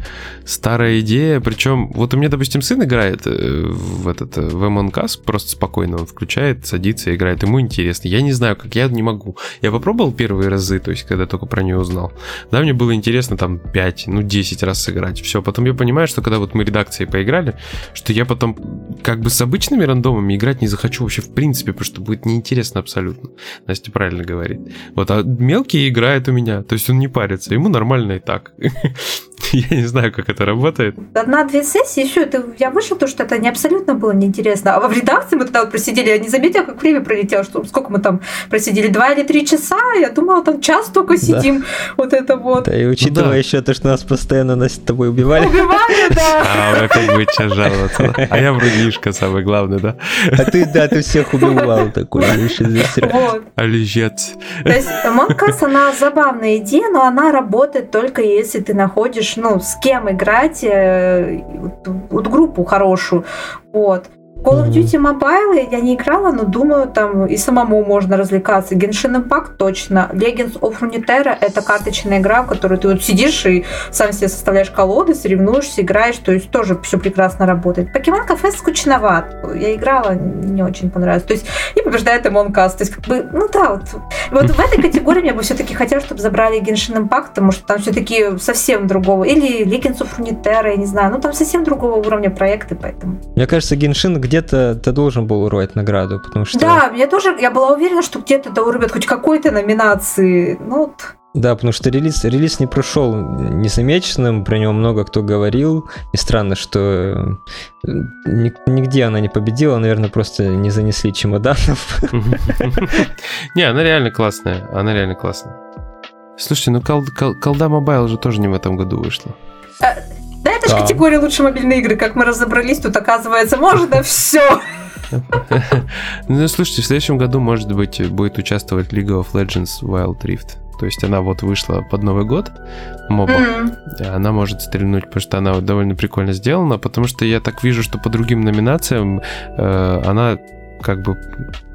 Speaker 1: старая идея. Причем, вот у меня, допустим, сын играет э, в этот э, в Among Us, просто спокойно он включает, садится, играет. Ему интересно. Я не знаю, как я не могу. Я попробовал первые разы, то есть, когда только про нее узнал. Да, мне было интересно там 5, ну 10 раз сыграть играть. Все, потом я понимаю, что когда вот мы редакцией поиграли, что я потом как бы с обычными рандомами играть не захочу вообще в принципе, потому что будет неинтересно абсолютно. Настя правильно говорит. Вот, а мелкий играет у меня, то есть он не парится, ему нормально и так. (laughs) Я не знаю, как это работает.
Speaker 3: Одна-две сессии, еще это я вышел, то, что это не абсолютно было неинтересно. А в редакции мы тогда вот просидели, я не заметила, как время пролетело, что сколько мы там просидели, два или три часа, я думала, там час только сидим, да. вот это вот.
Speaker 2: Да, и учитывая ну, да. еще то, что нас постоянно на тобой убивали.
Speaker 3: Убивали, да.
Speaker 1: А, опять будете сейчас жаловаться. А я врунишка, самый главный, да?
Speaker 2: А ты, да, ты всех убивал такой.
Speaker 3: Вот.
Speaker 1: А лежец.
Speaker 3: То есть Us, она забавная идея, но она работает только если ты находишь, ну, с кем играть, э, вот, вот группу хорошую. Вот. Call of. Duty Mobile я не играла, но думаю, там и самому можно развлекаться. Genshin Impact точно. Legends of Runeterra — это карточная игра, в которой ты вот сидишь и сам себе составляешь колоды, соревнуешься, играешь, то есть тоже все прекрасно работает. Pokemon Cafe скучноват. Я играла, не очень понравилось. То есть и побеждает Among Us. То есть как бы, ну да, вот, вот в этой категории я бы все-таки хотела, чтобы забрали Genshin Impact, потому что там все-таки совсем другого. Или Legends of Runeterra, я не знаю. Ну там совсем другого уровня проекты, поэтому.
Speaker 2: Мне кажется, Геншин где-то ты должен был урвать награду, потому что...
Speaker 3: Да, мне тоже, я была уверена, что где-то да урубят хоть какой-то номинации. Ну, вот.
Speaker 2: Да, потому что релиз, релиз не прошел незамеченным, про него много кто говорил. И странно, что э, ни- нигде она не победила, наверное, просто не занесли чемоданов. (laughs)
Speaker 1: Не, она реально классная. Она реально классная. Слушайте, ну кол- кол- колда Mobile же тоже не в этом году вышла.
Speaker 3: Да, это же
Speaker 2: Да.
Speaker 3: категория лучшие мобильные игры, как мы разобрались, тут оказывается можно (laughs) все. (laughs)
Speaker 1: Ну, слушайте, в следующем году, может быть, будет участвовать League of Legends Wild Rift. То есть она вот вышла под Новый год, моба. Она может стрельнуть, потому что она вот довольно прикольно сделана, потому что я так вижу, что по другим номинациям э, она как бы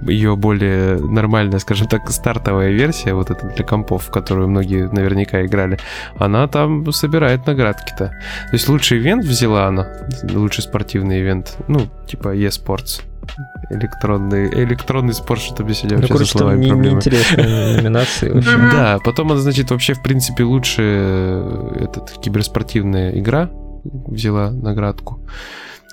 Speaker 1: ее более нормальная, скажем так, стартовая версия, вот эта для компов, в которую многие наверняка играли, она там собирает наградки-то. То есть лучший ивент взяла она, лучший спортивный ивент, ну, типа e-sports. Электронный, электронный спорт, что мне сегодня
Speaker 2: Ну,
Speaker 1: вообще
Speaker 2: короче, там не- неинтересные (laughs) номинации.
Speaker 1: Да, потом она, значит, вообще, в принципе, лучше э, этот, киберспортивная игра взяла наградку.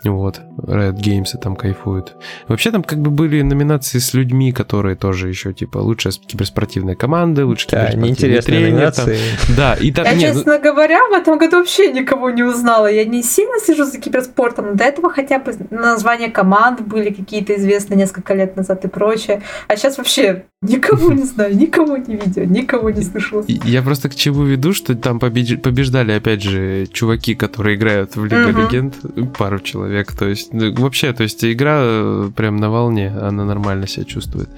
Speaker 1: Вот, Riot Games и там кайфуют. Вообще там как бы были номинации с людьми, которые тоже еще, типа, лучшая киберспортивная команда, лучший
Speaker 2: Да,
Speaker 1: киберспортивный тренер. там.
Speaker 2: номинации.
Speaker 1: Да, и там...
Speaker 3: Я,
Speaker 1: не, ну,
Speaker 3: честно говоря, в этом году вообще никого не узнала. Я не сильно слежу за киберспортом, но до этого хотя бы названия команд были какие-то известные несколько лет назад и прочее. А сейчас вообще никого не знаю, никого не видел, никого не слышала.
Speaker 1: И- Я просто к чему веду, что там побеждали, опять же, чуваки, которые играют в Лигу
Speaker 3: Мгм.
Speaker 1: Легенд, пару человек. То есть, ну, вообще, то есть, игра э, прям на волне, она нормально себя чувствует.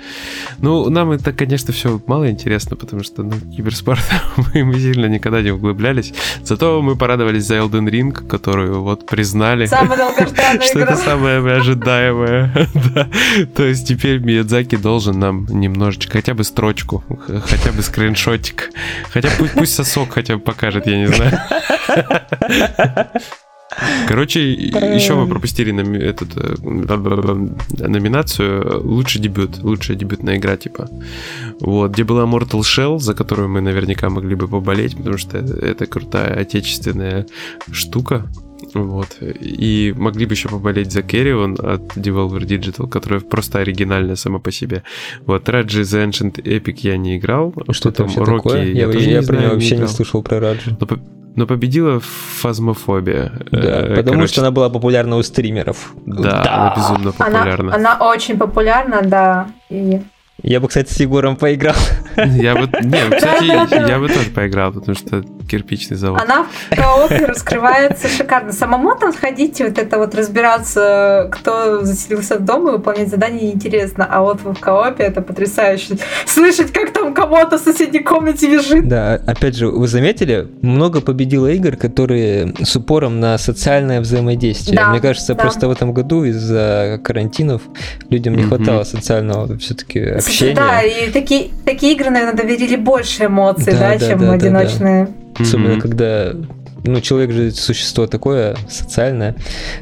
Speaker 1: Ну, нам это, конечно, все мало интересно, потому что, ну, киберспорт, (laughs) мы, мы сильно никогда не углублялись. Зато мы порадовались за Elden Ring, которую вот признали. (laughs) Что это самое ожидаемое. (laughs) Да. То есть теперь Миядзаки должен нам немножечко, хотя бы строчку, хотя бы скриншотик. Хотя пусть, пусть сосок хотя бы покажет, я не знаю. Короче, еще мы пропустили номи- этот, э, номинацию «Лучший дебют», лучшая дебютная игра, типа. Вот, где была Mortal Shell, за которую мы наверняка могли бы поболеть, потому что это крутая отечественная штука. Вот. И могли бы еще поболеть за Carrion от Devolver Digital, которая просто оригинальная сама по себе. Вот, Раджи The Ancient Epic я не играл.
Speaker 2: Что это
Speaker 1: Потом
Speaker 2: вообще
Speaker 1: Rocky
Speaker 2: такое? Я,
Speaker 1: тоже
Speaker 2: я
Speaker 1: не
Speaker 2: про него вообще не
Speaker 1: играл.
Speaker 2: слышал про Раджи.
Speaker 1: Но, но победила фазмофобия.
Speaker 2: Да,
Speaker 1: Э,
Speaker 2: потому
Speaker 1: короче,
Speaker 2: что она была популярна у стримеров.
Speaker 1: Да, она безумно
Speaker 3: Она,
Speaker 1: популярна.
Speaker 3: она очень популярна, да. И
Speaker 2: Я бы, кстати, с Егором поиграл.
Speaker 1: Я бы, не, кстати, я бы тоже поиграл, потому что кирпичный завод.
Speaker 3: она в коопе раскрывается шикарно. Самому там сходить, вот это вот разбираться, кто заселился в дом и выполнять задания неинтересно. А вот в коопе это потрясающе. Слышать, как там кого-то в соседней комнате визжит.
Speaker 2: Да, опять же, вы заметили, много победило игр, которые с упором на социальное взаимодействие.
Speaker 3: Да,
Speaker 2: Мне кажется,
Speaker 3: да.
Speaker 2: просто в этом году из-за карантинов людям не хватало социального все-таки общения.
Speaker 3: Да, и такие, такие игры, наверное, доверили больше эмоций,
Speaker 2: Да,
Speaker 3: да,
Speaker 2: да,
Speaker 3: чем
Speaker 2: да, да,
Speaker 3: одиночные.
Speaker 2: Особенно,
Speaker 1: Мгм.
Speaker 2: когда ну, человек же существо такое социальное,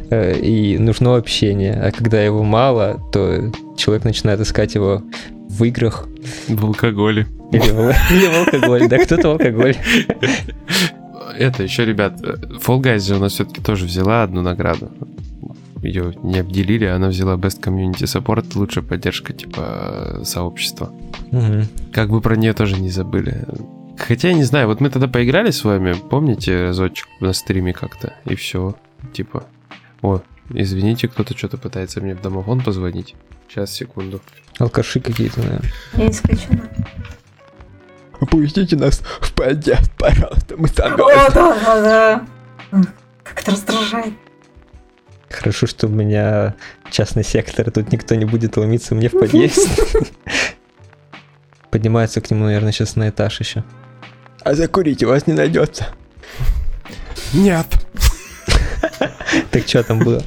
Speaker 2: э, и нужно общение. А когда его мало, то человек начинает искать его в играх
Speaker 1: В алкоголе.
Speaker 2: или в, или в алкоголе. Да, кто-то в алкоголе.
Speaker 1: Это еще, ребят, э, Fall Guys у нас все-таки тоже взяла одну награду. Ее не обделили, она взяла Best Community Support, лучшая поддержка, типа, сообщества.
Speaker 2: Мгм.
Speaker 1: Как бы про нее тоже не забыли. Хотя, я не знаю, вот мы тогда поиграли с вами, помните, разочек на стриме как-то, и все. Типа, о, извините, кто-то что-то пытается мне в домофон позвонить. Сейчас, секунду.
Speaker 2: Алкаши какие-то, наверное.
Speaker 3: Не исключено.
Speaker 2: Пустите нас в подъезд, пожалуйста, мы
Speaker 3: О, да, да, да. Как это раздражает.
Speaker 2: Хорошо, что у меня частный сектор, тут никто не будет ломиться мне в подъезд. Поднимается к нему, наверное, сейчас на этаж еще. А закурить у вас не найдется.
Speaker 1: Нет.
Speaker 2: Так что там было?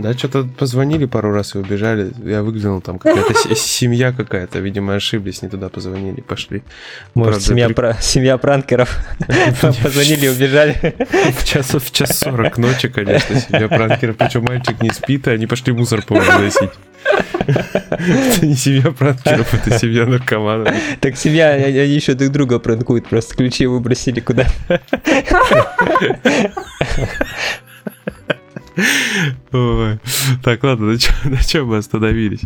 Speaker 1: Да, что-то позвонили пару раз и убежали. Я выглянул, там какая-то (laughs) семья какая-то, видимо, ошиблись, не туда позвонили, пошли.
Speaker 2: Может, семья, пра- семья пранкеров (laughs) (laughs) позвонили и убежали.
Speaker 1: В час, в час сорок ночи, конечно, семья пранкеров. Причем мальчик не спит, и они пошли мусор по выносить. Это не семья пранкеров, это семья наркоманов.
Speaker 2: Так семья, они еще друг друга пранкуют, просто ключи выбросили куда.
Speaker 1: Ой. Так, ладно, на чем, на чем мы остановились?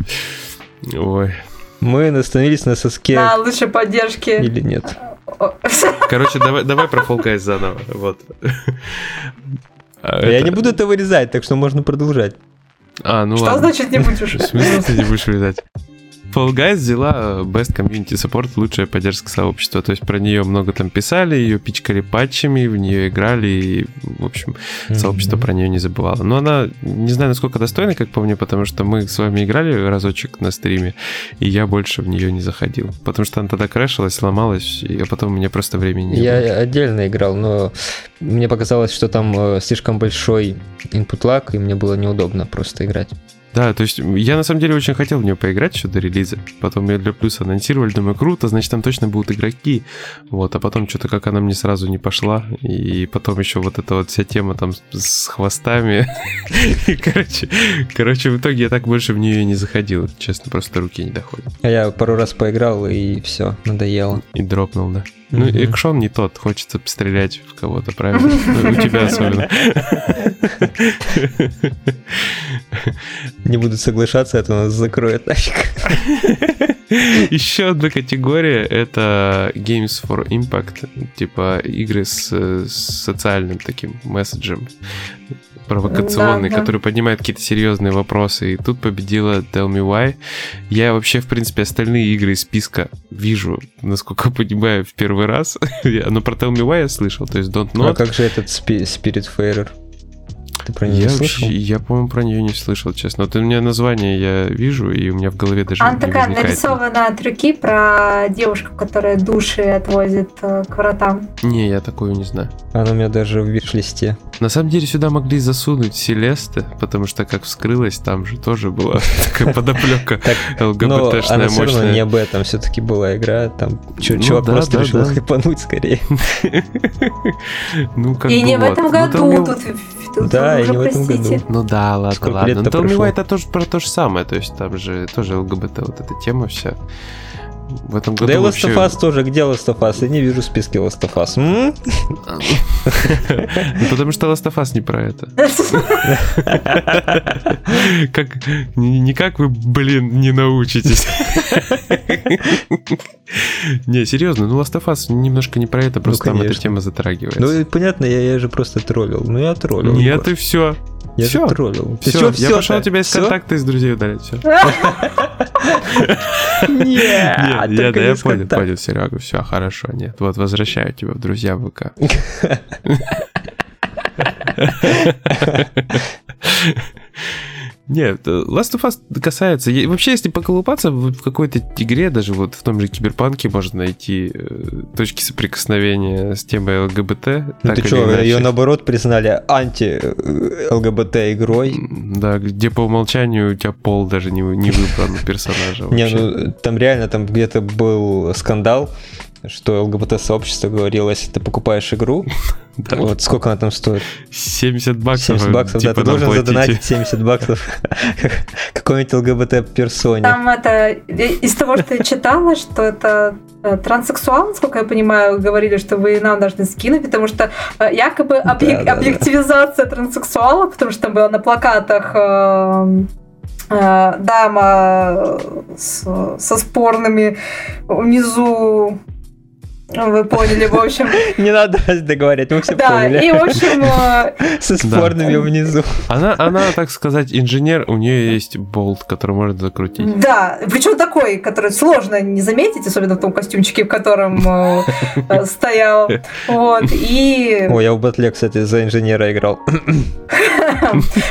Speaker 1: Ой.
Speaker 2: Мы остановились на соске
Speaker 3: На лучшей поддержке.
Speaker 2: или нет.
Speaker 1: Короче, давай, давай про Fall Guys заново. Вот. А,
Speaker 2: Я
Speaker 1: это-
Speaker 2: не буду это вырезать, так что можно продолжать.
Speaker 1: А, ну
Speaker 3: Что
Speaker 1: ладно.
Speaker 3: значит не будешь?
Speaker 1: В смысле ты не будешь вырезать? Fall Guys взяла Best Community Support, лучшее поддержка сообщества. То есть про нее много там писали, ее пичкали патчами, в нее играли, и, в общем, сообщество про нее не забывало. Но она, не знаю, насколько достойна, как по мне, потому что мы с вами играли разочек на стриме, и я больше в нее не заходил. Потому что она тогда крэшилась, сломалась, и а потом у меня просто времени не было.
Speaker 2: Я отдельно играл, но мне показалось, что там э, слишком большой input lag, и мне было неудобно просто играть.
Speaker 1: Да, то есть я на самом деле очень хотел в нее поиграть еще до релиза. Потом ее для плюса анонсировали, думаю, круто, значит там точно будут игроки. Вот, а потом что-то как она мне сразу не пошла. И потом еще вот эта вот вся тема там с- хвостами. (laughs) Короче, короче, в итоге я так больше в нее не заходил. Честно, просто руки не доходят.
Speaker 2: А я пару раз поиграл, и все, надоело.
Speaker 1: И дропнул, да. Ну, экшон не тот, хочется пострелять в кого-то, правильно? Ну, У тебя особенно. (laughs)
Speaker 2: Не буду соглашаться, это нас закроет нафиг.
Speaker 1: Еще одна категория — это Games for Impact, типа игры с, с социальным таким месседжем, провокационный,
Speaker 3: Да, да.
Speaker 1: который поднимает какие-то серьезные вопросы. И тут победила Tell Me Why. Я вообще, в принципе, остальные игры из списка вижу, насколько понимаю, в первый раз. (laughs) Но про Tell Me Why я слышал, то есть Don't
Speaker 2: А
Speaker 1: Not.
Speaker 2: как же этот Spirit Fairer? Ты про него
Speaker 1: Я,
Speaker 2: не слышал?
Speaker 1: вообще, я, по-моему, про нее не слышал, честно. Вот у меня название я вижу, и у меня в голове даже
Speaker 3: Она
Speaker 1: не
Speaker 3: такая
Speaker 1: возникает.
Speaker 3: нарисована от руки про девушку, которая души отвозит э, к вратам.
Speaker 1: Не, я такую не знаю.
Speaker 2: Она у меня даже в виш-листе.
Speaker 1: На самом деле сюда могли засунуть Селесты, потому что как вскрылась, там же тоже была (laughs) такая подоплека
Speaker 2: Так, Но
Speaker 1: ЛГБТшная
Speaker 2: равно не
Speaker 1: мощная.
Speaker 2: об этом все-таки была игра. Там
Speaker 1: Ну
Speaker 2: чувак
Speaker 1: да,
Speaker 2: просто
Speaker 1: да,
Speaker 2: решил
Speaker 1: да.
Speaker 2: хайпануть скорее. (laughs)
Speaker 1: Ну, как
Speaker 3: И
Speaker 1: бы
Speaker 3: не в этом
Speaker 1: Ну,
Speaker 3: году, тут, тут
Speaker 2: Да, и не в этом
Speaker 3: простите.
Speaker 2: году.
Speaker 1: Ну да, ладно,
Speaker 2: Сколько
Speaker 1: ладно.
Speaker 2: лет-то
Speaker 1: Но
Speaker 2: прошло?
Speaker 1: Why это тоже про то же самое, то есть там же тоже ЛГБТ вот эта тема вся. В этом году
Speaker 2: Да и Last
Speaker 1: вообще...
Speaker 2: of Us тоже. Где Last of Us? Я не вижу в списке Last of Us. (laughs)
Speaker 1: Ну, потому что Last of Us не про это. (laughs) Как... ни- Никак вы, блин, не научитесь. (laughs) Не, серьезно, ну Last of Us немножко не про это, просто там эта тема затрагивается.
Speaker 2: Ну, понятно, я, я же просто троллил. Ну, я троллил.
Speaker 1: Нет, и все.
Speaker 2: Я
Speaker 1: всё.
Speaker 2: же троллил. Ты
Speaker 1: Все,
Speaker 2: чё
Speaker 1: я пошел тебя из контакта из друзей удалять. Все.
Speaker 2: Нет,
Speaker 1: Нет, я, понял, понял, Серега, все, хорошо, нет. Вот возвращаю тебя в друзья ВК. (laughs) Нет, э, Last of Us касается... Вообще, если поколупаться в какой-то игре, даже вот в том же Киберпанке можно найти э, точки соприкосновения с темой ЛГБТ.
Speaker 2: Ну ты что, ее наоборот признали анти-ЛГБТ игрой?
Speaker 1: М, Да, где по умолчанию у тебя пол даже не, не выбран персонажа. (laughs)
Speaker 2: Не, ну там реально там где-то был скандал, что ЛГБТ-сообщество говорило, если ты покупаешь игру, (laughs)
Speaker 1: Да.
Speaker 2: вот сколько она там стоит?
Speaker 1: 70 баксов.
Speaker 2: 70 баксов,
Speaker 1: типа,
Speaker 2: да, ты
Speaker 1: нам
Speaker 2: должен задонатить 70 баксов (laughs) какой-нибудь ЛГБТ-персоне.
Speaker 3: Там это, э, из того, что я читала, что это э, транссексуал, насколько я понимаю, говорили, что вы нам должны скинуть, потому что э, якобы объек- объективизация транссексуала, потому что там было на плакатах э, э, дама с- со спорными внизу Вы поняли, в общем. (laughs)
Speaker 2: Не надо договаривать, мы все
Speaker 3: Да,
Speaker 2: поняли.
Speaker 3: и, в общем, э, (laughs)
Speaker 2: Со спорными внизу.
Speaker 1: Она, она, так сказать, инженер, у нее есть болт, который можно закрутить.
Speaker 3: да, причем такой, который сложно не заметить, особенно в том костюмчике, в котором э, э, стоял. Вот, и...
Speaker 2: Ой, я в батле, кстати, за инженера играл. (laughs)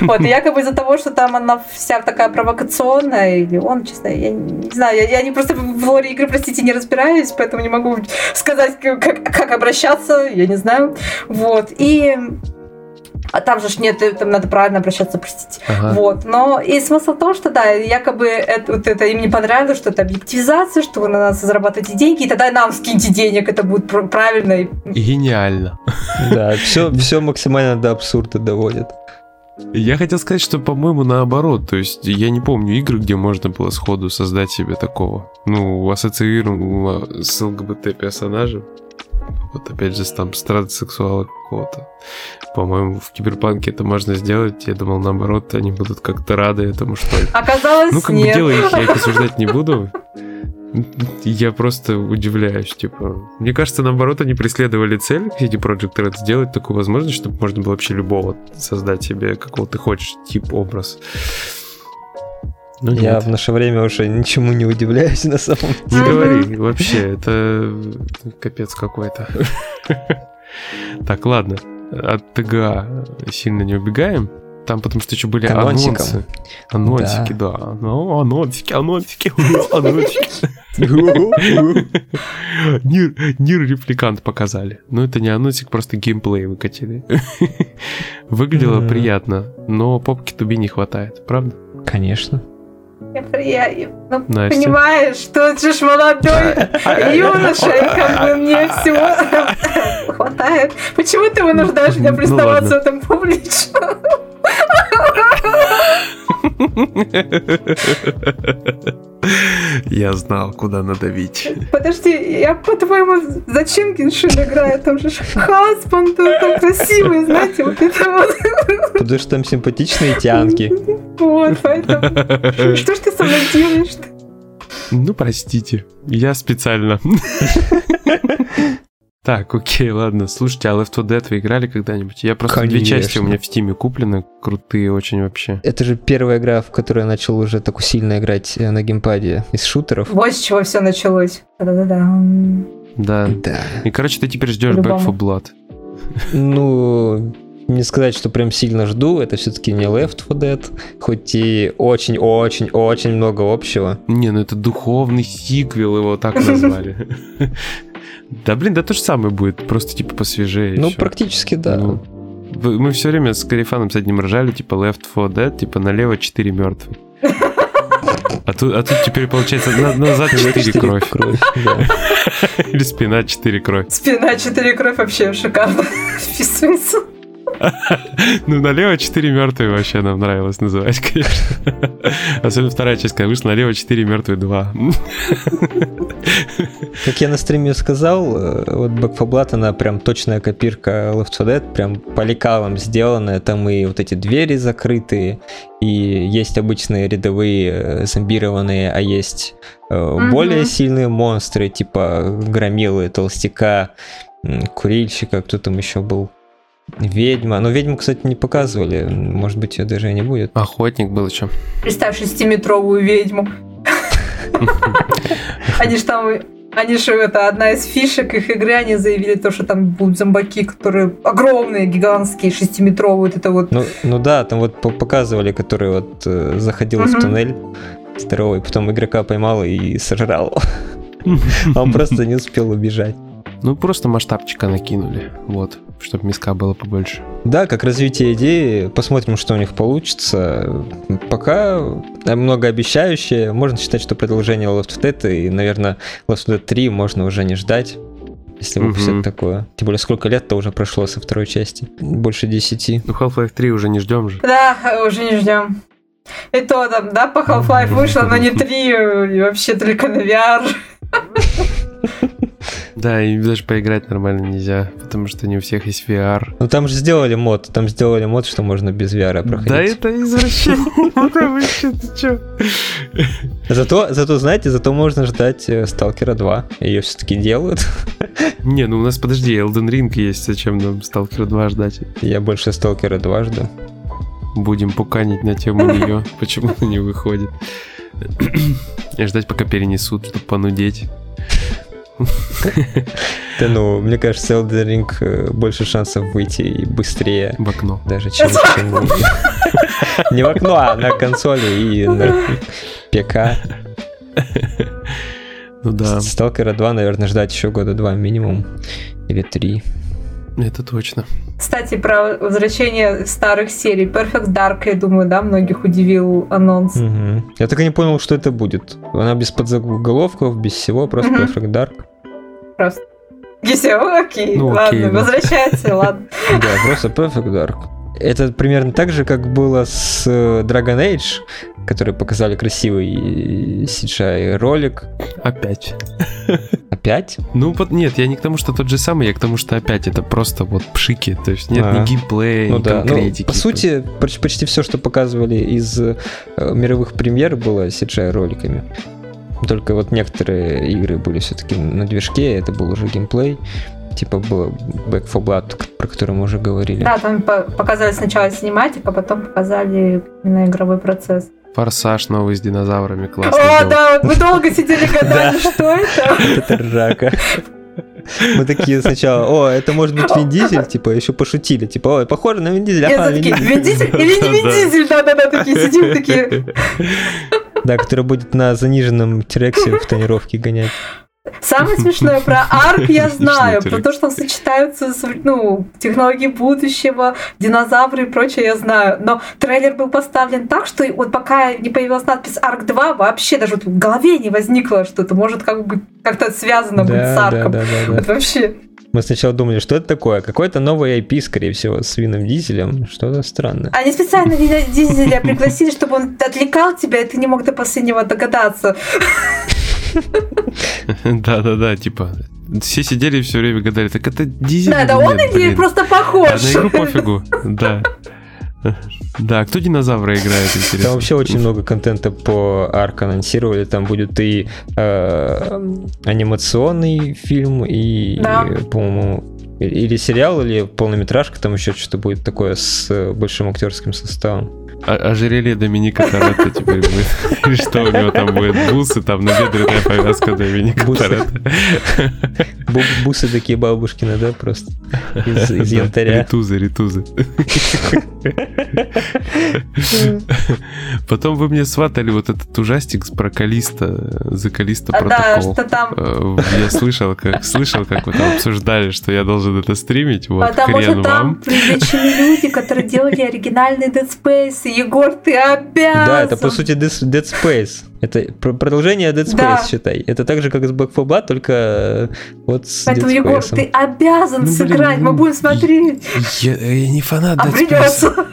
Speaker 3: Вот, и якобы из-за того, что там она вся такая провокационная, или он, честно, я не знаю, я, я не просто в лоре игры, простите, не разбираюсь, поэтому не могу сказать, как, как обращаться, я не знаю. Вот, и... А там же ж нет, там надо правильно обращаться, простите.
Speaker 1: Ага.
Speaker 3: Вот, но и смысл в том, что да, якобы это, вот это им не понравилось, что это объективизация, что надо зарабатывать деньги, и тогда нам скиньте денег, это будет пр- правильно. и
Speaker 1: Гениально.
Speaker 2: Да, все, все максимально до абсурда доводит.
Speaker 1: Я хотел сказать, что, по-моему, наоборот. То есть я не помню игры, где можно было сходу создать себе такого. Ну, ассоциируемого с ЛГБТ персонажем. Вот опять же, там с транссексуала какого-то. По-моему, в Киберпанке это можно сделать. Я думал, наоборот, они будут как-то рады этому, что ли.
Speaker 3: Оказалось,
Speaker 1: Ну, как бы
Speaker 3: нет.
Speaker 1: дело их, я их осуждать не буду. Я просто удивляюсь, типа. Мне кажется, наоборот, они преследовали цель, CD Projekt Red, сделать такую возможность, чтобы можно было вообще любого создать себе, какого ты хочешь, тип, образ. Ну,
Speaker 2: Я
Speaker 1: нет.
Speaker 2: в наше время уже ничему не удивляюсь на самом
Speaker 1: Не
Speaker 3: Мгм.
Speaker 1: говори, вообще, это капец какой-то. (laughs) Так, ладно, от ТГА сильно не убегаем. Там потому что еще были анонсы. Анонсики, да. Ну, анонсики, анонсики, анонсики. (laughs) Нир, Нир репликант показали. Но это не анонсик, просто геймплей выкатили. (laughs) Выглядело приятно, но попки туби не хватает, правда?
Speaker 2: Конечно.
Speaker 3: Я, я- ну,
Speaker 1: Настя?
Speaker 3: понимаешь, что это же ж молодой (laughs) юноша, и как бы мне всего хватает. Почему ты вынуждаешь меня
Speaker 1: Ну,
Speaker 3: признаваться
Speaker 1: ладно.
Speaker 3: в этом публично?
Speaker 1: Я знал, куда надавить.
Speaker 3: Подожди, я по-твоему за Чингиншин играю, там же ж Хасбанд, он там красивый, знаете, вот это вот.
Speaker 2: Потому что там симпатичные тянки.
Speaker 3: Вот, поэтому... Что ж ты со мной делаешь-то?
Speaker 1: Ну, простите, я специально. Так, окей, ладно. Слушайте, а Left 4 Dead вы играли когда-нибудь? Я просто две
Speaker 2: Конечно.
Speaker 1: части у меня в Стиме куплены, крутые очень вообще.
Speaker 2: Это же первая игра, в которой я начал уже так сильно играть э, на геймпаде из шутеров.
Speaker 3: Вот с чего все началось. Да-да-да.
Speaker 1: Да.
Speaker 2: Да.
Speaker 1: И, короче, ты теперь ждешь Back for Blood.
Speaker 2: Ну, не сказать, что прям сильно жду, это все-таки не Left 4 Dead, хоть и очень-очень-очень много общего.
Speaker 1: Не, ну это духовный сиквел, его так (laughs) назвали. Да блин, да то же самое будет, просто типа посвежее.
Speaker 2: Ну,
Speaker 1: ещё.
Speaker 2: практически да.
Speaker 1: Ну, Мы все время с Карифаном с одним ржали, типа Left 4 Dead, типа налево 4 мертвых. А тут, а тут теперь получается на- назад 4 кровь.
Speaker 2: да. (laughs)
Speaker 1: Или спина 4 кровь.
Speaker 3: Спина 4 кровь вообще шикарно (laughs) вписывается. (laughs)
Speaker 1: Ну, налево 4 мертвые вообще нам нравилось называть, конечно. Особенно вторая часть, когда вышла налево 4 мертвые 2.
Speaker 2: Как я на стриме сказал, э, вот Back 4 Blood, она прям точная копирка Left 4 Dead, прям по лекалам сделанная, там и вот эти двери закрытые, и есть обычные рядовые э, зомбированные, а есть
Speaker 3: Мгм.
Speaker 2: более сильные монстры, типа громилы, толстяка, курильщика, кто там еще был. Ведьма. Но ведьму, кстати, не показывали. Может быть, ее даже и не будет.
Speaker 1: Охотник был еще.
Speaker 3: Представь шестиметровую ведьму. Они ж там... Они же, это одна из фишек их игры, они заявили то, что там будут зомбаки, которые огромные, гигантские, шестиметровые, вот это вот.
Speaker 2: Ну, ну да, там вот по- показывали, который вот э, заходил в туннель здоровый, потом игрока поймал и сожрал. (laughs) Он просто не успел убежать.
Speaker 1: Ну, просто масштабчика накинули, вот, чтобы миска было побольше.
Speaker 2: Да, как развитие идеи, посмотрим, что у них получится. Пока многообещающее, можно считать, что продолжение Left 4 Dead, и, наверное, Left 4 Dead 3 можно уже не ждать, если выпустят
Speaker 1: Мгм.
Speaker 2: такое. Тем более, сколько лет-то уже прошло со второй части? Больше 10.
Speaker 1: Ну, Half-Life 3 уже не ждем же.
Speaker 3: Да, уже не ждем. И то там, да, по Half-Life вышло, но не (laughs) три, и вообще только на VR. (laughs)
Speaker 1: Да, и даже поиграть нормально нельзя, потому что не у всех есть VR.
Speaker 2: Ну там же сделали мод, там сделали мод, что можно без VR проходить.
Speaker 1: Да это извращение, (laughs) чё?
Speaker 2: Зато, зато, знаете, зато можно ждать Сталкера 2. Ее все-таки делают. (laughs)
Speaker 1: Не, ну у нас, подожди, Elden Ring есть, зачем нам Сталкера 2 ждать?
Speaker 2: Я больше Сталкера 2 жду.
Speaker 1: Будем пуканить на тему (laughs) нее, почему она не выходит. (clears throat) И ждать, пока перенесут, чтобы понудеть. (laughs)
Speaker 2: Да ну, мне кажется, Elden Ring больше шансов выйти и быстрее.
Speaker 1: В окно.
Speaker 2: Даже чем... чем... Не в окно, а на консоли и на ПК.
Speaker 1: Ну да.
Speaker 2: Сталкера 2, наверное, ждать еще года два минимум. Или три.
Speaker 1: Это точно.
Speaker 3: Кстати, про возвращение старых серий. Perfect Dark, я думаю, да, многих удивил анонс.
Speaker 2: Угу. Я так и не понял, что это будет. Она без подзаголовков, без всего, просто угу. Perfect Dark.
Speaker 3: Просто. И все, окей, ну, ладно, окей, возвращается, (laughs) ладно.
Speaker 2: Да, просто Perfect Dark. Это примерно так же, как было с э, Dragon Age, который показали красивый CGI ролик.
Speaker 1: Опять.
Speaker 2: Опять?
Speaker 1: Ну вот нет, я не к тому, что тот же самый, я к тому, что опять это просто вот пшики, то есть нет а, ни геймплея, ну, ни да. конкретики.
Speaker 2: Ну, по сути, почти, все, что показывали из э, мировых премьер, было CGI роликами. Только вот некоторые игры были все-таки на движке, это был уже геймплей типа было Back 4 Blood, про который мы уже говорили.
Speaker 3: Да, там показали сначала синематик, а потом показали именно игровой процесс.
Speaker 1: Форсаж новый с динозаврами классный.
Speaker 3: О, да, мы долго сидели гадали, что это. (laughs)
Speaker 2: Это ржака. Мы такие сначала, о, это может быть Вин Дизель, типа, еще пошутили, типа, ой, похоже на Вин Дизель,
Speaker 3: ага, Вин Дизель. Или не Вин Дизель, да-да-да, такие сидим, такие.
Speaker 2: Да, который будет на заниженном трексе в (laughs) тонировке гонять.
Speaker 3: Самое смешное про арк я знаю, про то, что сочетаются ну, технологии будущего, динозавры и прочее я знаю. Но трейлер был поставлен так, что вот пока не появилась надпись Арк 2, вообще даже вот в голове не возникло, что это может как бы как-то связано да, быть с арком. Да, да, да, вот вообще.
Speaker 2: Мы сначала думали, что это такое? Какой-то новый IP, скорее всего, с Вином Дизелем. Что-то странное.
Speaker 3: Они специально Вина Дизеля пригласили, чтобы он отвлекал тебя, и ты не мог до последнего догадаться.
Speaker 1: Да-да-да, типа, все сидели все время гадали, так это дизель?
Speaker 3: Да, да он или просто похож? А
Speaker 1: на игру пофигу, да. Да, кто динозавра играет, интересно?
Speaker 2: Там вообще очень много контента по арк анонсировали. Там будет и э, анимационный фильм, и, да. по-моему, или сериал, или полнометражка, там еще что-то будет такое с большим актерским составом.
Speaker 1: А, ожерелье Доминика Торетто теперь будет. (laughs) Или что у него там будет? Бусы, там набедренная повязка Доминика Торетто.
Speaker 2: Бусы такие бабушкины, да, просто? Из, из янтаря.
Speaker 1: Ритузы, ритузы. Потом вы мне сватали вот этот ужастик про Калиста, за Калиста протокол.
Speaker 3: Да, что там... Э,
Speaker 1: я слышал, как слышал, как вы там обсуждали, что я должен это стримить. Вот,
Speaker 3: Потому что там привлечены люди, которые делали оригинальный Dead Space, Егор, ты обязан.
Speaker 2: Да, это по сути Dead Space. Это продолжение Dead Space, да. считай. Это так же, как с Back 4 Blood, только э, вот с
Speaker 3: Поэтому,
Speaker 2: Dead
Speaker 3: Егор, ты обязан ну, блин, сыграть, мы будем смотреть.
Speaker 1: Я, я не фанат
Speaker 3: а
Speaker 1: Dead
Speaker 3: придется.
Speaker 1: Space.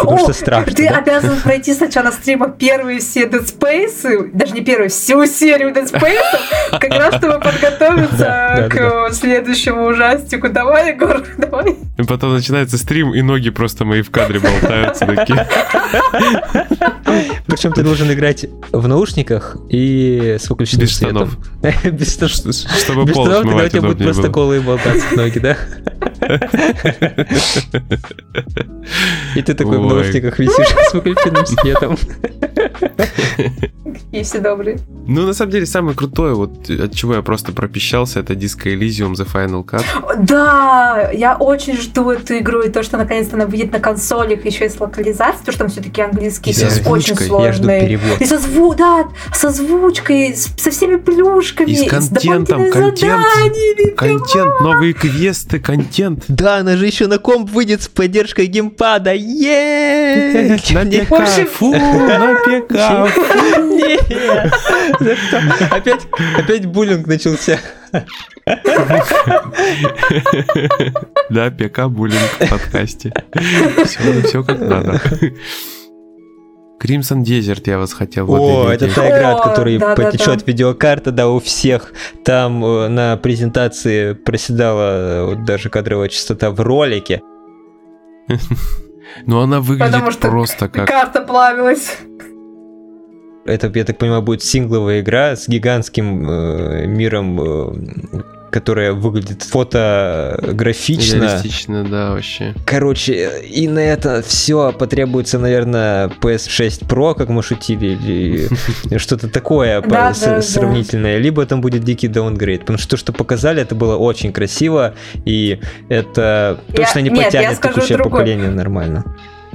Speaker 2: Потому О, что страшно.
Speaker 3: Ты да? обязан пройти сначала на стримах первые все Dead Space, даже не первую, всю серию Dead Space, как раз чтобы подготовиться к следующему ужастику. Давай, Егор, (laughs) давай.
Speaker 1: И потом начинается стрим, и ноги просто мои в кадре болтаются такие.
Speaker 2: Причем ты должен играть в наушниках и с выключенным
Speaker 1: Без штанов. (laughs)
Speaker 2: Без штанов.
Speaker 1: Чтобы пол
Speaker 2: штанов, тогда у тебя будут просто голые болтаться ноги, да? (laughs) И ты такой наушниках висишь (laughs) с выключенным светом.
Speaker 3: И все добрые.
Speaker 1: Ну, на самом деле, самое крутое, вот от чего я просто пропищался, это Disco Elysium The Final Cut.
Speaker 3: Да, я очень жду эту игру, и то, что наконец-то она выйдет на консолях, еще и с локализацией, потому что там все-таки английский
Speaker 2: да. очень
Speaker 3: сложный.
Speaker 2: Я жду перевод.
Speaker 3: И со, зву... да, со звучкой, со всеми плюшками,
Speaker 1: и с контентом,
Speaker 3: с
Speaker 1: контент, контент, новые квесты, контент.
Speaker 2: Да, она же еще на комп выйдет с поддержкой геймпада. Еее!
Speaker 1: На ПК, фу, на ПК.
Speaker 2: Опять, опять буллинг начался.
Speaker 1: Да, ПК буллинг в подкасте. Все, все как надо. Crimson Desert я вас хотел.
Speaker 2: О,
Speaker 1: вот
Speaker 2: это
Speaker 1: видите.
Speaker 2: та игра, от которой
Speaker 3: да,
Speaker 2: потечет
Speaker 3: да.
Speaker 2: видеокарта, да, у всех. Там э, на презентации проседала э, вот даже кадровая частота в ролике.
Speaker 1: Но она выглядит
Speaker 3: Потому что
Speaker 1: просто как...
Speaker 3: Карта плавилась.
Speaker 2: Это, я так понимаю, будет сингловая игра с гигантским э, миром, э, которая выглядит фотографично.
Speaker 1: Реалистично, да, вообще.
Speaker 2: Короче, и на это все потребуется, наверное, PS6 Pro, как мы шутили, или (laughs) что-то такое сравнительное, либо там будет дикий даунгрейд. Потому что то, что показали, это было очень красиво, и это точно не потянет текущее поколение нормально.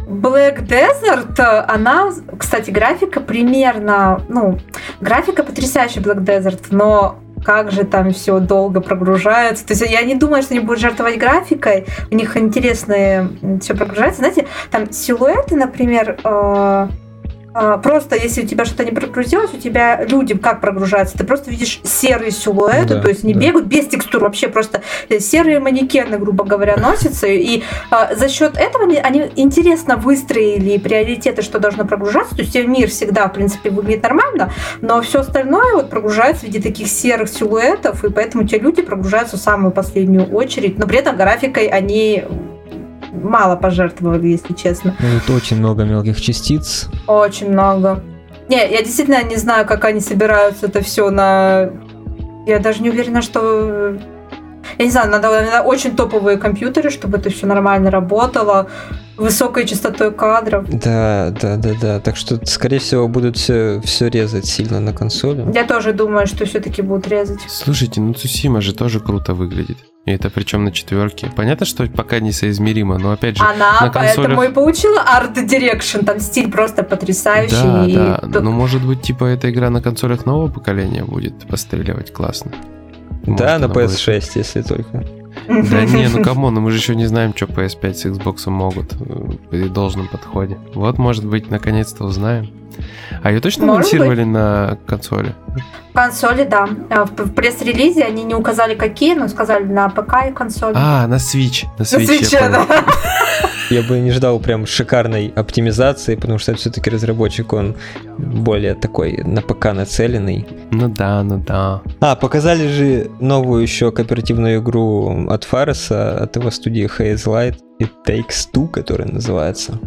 Speaker 3: Black Desert, она, кстати, графика примерно, ну, графика потрясающая Black Desert, но как же там все долго прогружается. То есть я не думаю, что они будут жертвовать графикой. У них интересные все прогружается. Знаете, там силуэты, например, э, просто если у тебя что-то не прогрузилось, у тебя люди как прогружаются? Ты просто видишь серые силуэты,
Speaker 2: Да,
Speaker 3: то есть не
Speaker 2: да.
Speaker 3: бегают без текстур, вообще просто э, серые манекены, грубо говоря, носятся. И а, за счет этого они, они интересно выстроили приоритеты, что должно прогружаться. То есть мир всегда, в принципе, выглядит нормально, но все остальное вот прогружается в виде таких серых силуэтов, и поэтому те люди прогружаются в самую последнюю очередь. Но при этом графикой они мало пожертвовали, если честно.
Speaker 2: Ну, Тут очень много мелких частиц.
Speaker 3: Очень много. Не, я действительно не знаю, как они собираются это все на... Я даже не уверена, что... Я не знаю, надо, наверное, очень топовые компьютеры, чтобы это все нормально работало, высокой частотой кадров.
Speaker 2: Да, да, да, да. Так что, скорее всего, будут все, все резать сильно на консоли.
Speaker 3: Я тоже думаю, что все-таки будут резать.
Speaker 1: Слушайте, ну Цусима же тоже круто выглядит. И это причем на четверке. Понятно, что пока несоизмеримо, но опять же...
Speaker 3: Она
Speaker 1: на
Speaker 3: поэтому
Speaker 1: консолях-
Speaker 3: и получила Art Direction. Там стиль просто потрясающий.
Speaker 1: Да,
Speaker 3: и
Speaker 1: да.
Speaker 3: тут-
Speaker 1: Ну, может быть, типа, эта игра на консолях нового поколения будет постреливать классно.
Speaker 2: да,
Speaker 1: Может,
Speaker 2: на
Speaker 1: она будет-
Speaker 2: PS6, если только.
Speaker 1: Да не, ну come (laughs) on, ну мы же еще не знаем, что PS5 с Xbox могут э, при должном подходе. Вот, может быть, наконец-то узнаем. А ее точно
Speaker 3: Может
Speaker 1: анонсировали на консоли?
Speaker 3: Консоли, да. А В пресс-релизе они не указали какие, но сказали на ПК и консоли.
Speaker 1: А, на Switch. На
Speaker 3: На
Speaker 1: Switch, я
Speaker 3: да.
Speaker 2: Я бы не ждал прям шикарной оптимизации, потому что все-таки разработчик, он более такой на ПК нацеленный.
Speaker 1: Ну да, ну да.
Speaker 2: А, показали же новую еще кооперативную игру от Фареса, от его студии Haze Light, It Takes Two, которая называется.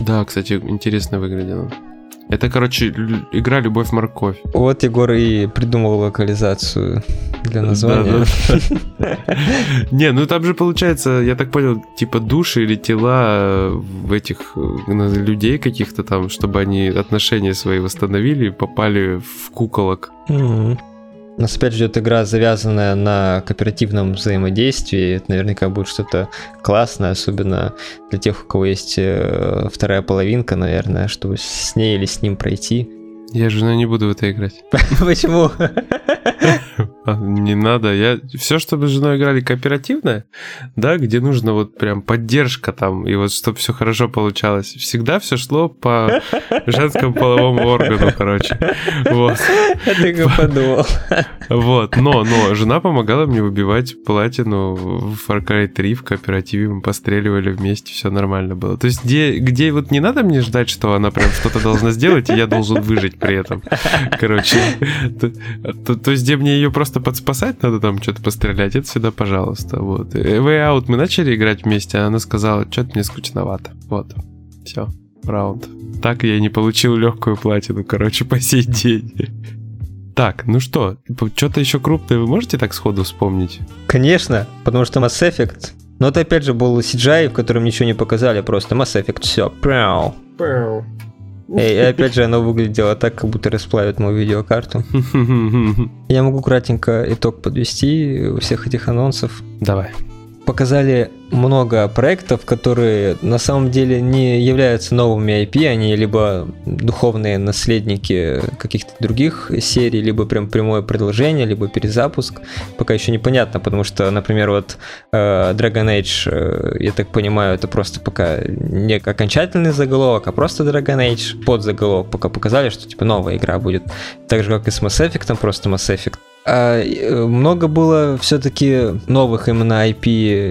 Speaker 1: Да, кстати, интересно выглядело. Это, короче, игра «Любовь-морковь».
Speaker 2: Вот Егор и придумал локализацию для названия. (laughs)
Speaker 1: Не, ну там же получается, я так понял, типа души или тела э, в этих э, людей каких-то там, чтобы они отношения свои восстановили и попали в куколок.
Speaker 2: Нас опять ждет игра, завязанная на кооперативном взаимодействии. Это наверняка будет что-то классное, особенно для тех, у кого есть э, вторая половинка, наверное, чтобы с ней или с ним пройти.
Speaker 1: Я же ну, не буду в это играть. (laughs)
Speaker 2: Почему? (laughs)
Speaker 1: А, Не надо. Я все, чтобы с женой играли кооперативно, да, где нужно вот прям поддержка там, и вот чтобы все хорошо получалось. Всегда все шло по женскому половому органу, короче. Вот. (laughs)
Speaker 2: Ты как подумал.
Speaker 1: Вот, но, но жена помогала мне выбивать платину в Far Cry 3 в кооперативе, мы постреливали вместе, все нормально было. То есть, где, где вот не надо мне ждать, что она прям что-то должна сделать, и я должен выжить при этом. Короче, то, то- то есть, где мне ее просто подспасать надо там что-то пострелять, это всегда пожалуйста. Вот. Way Out мы начали играть вместе, а она сказала, что-то мне скучновато. Вот, все, раунд. Так я и не получил легкую платину, короче, по сей день. Так, ну что, что-то еще крупное вы можете так сходу вспомнить?
Speaker 2: Конечно, потому что Mass Effect... Но это опять же был CGI, в котором ничего не показали, просто Mass Effect, все. И, и опять же оно выглядело так, как будто расплавят мою видеокарту. (laughs) Я могу кратенько итог подвести всех этих анонсов.
Speaker 1: Давай.
Speaker 2: Показали много проектов, которые на самом деле не являются новыми IP, они либо духовные наследники каких-то других серий, либо прям прямое продолжение, либо перезапуск. Пока еще непонятно, потому что, например, вот э, Dragon Age, э, я так понимаю, это просто пока не окончательный заголовок, а просто Dragon Age под заголовок пока показали, что типа новая игра будет. Так же, как и с Mass Effect, просто Mass Effect. А, э, много было все-таки новых именно IP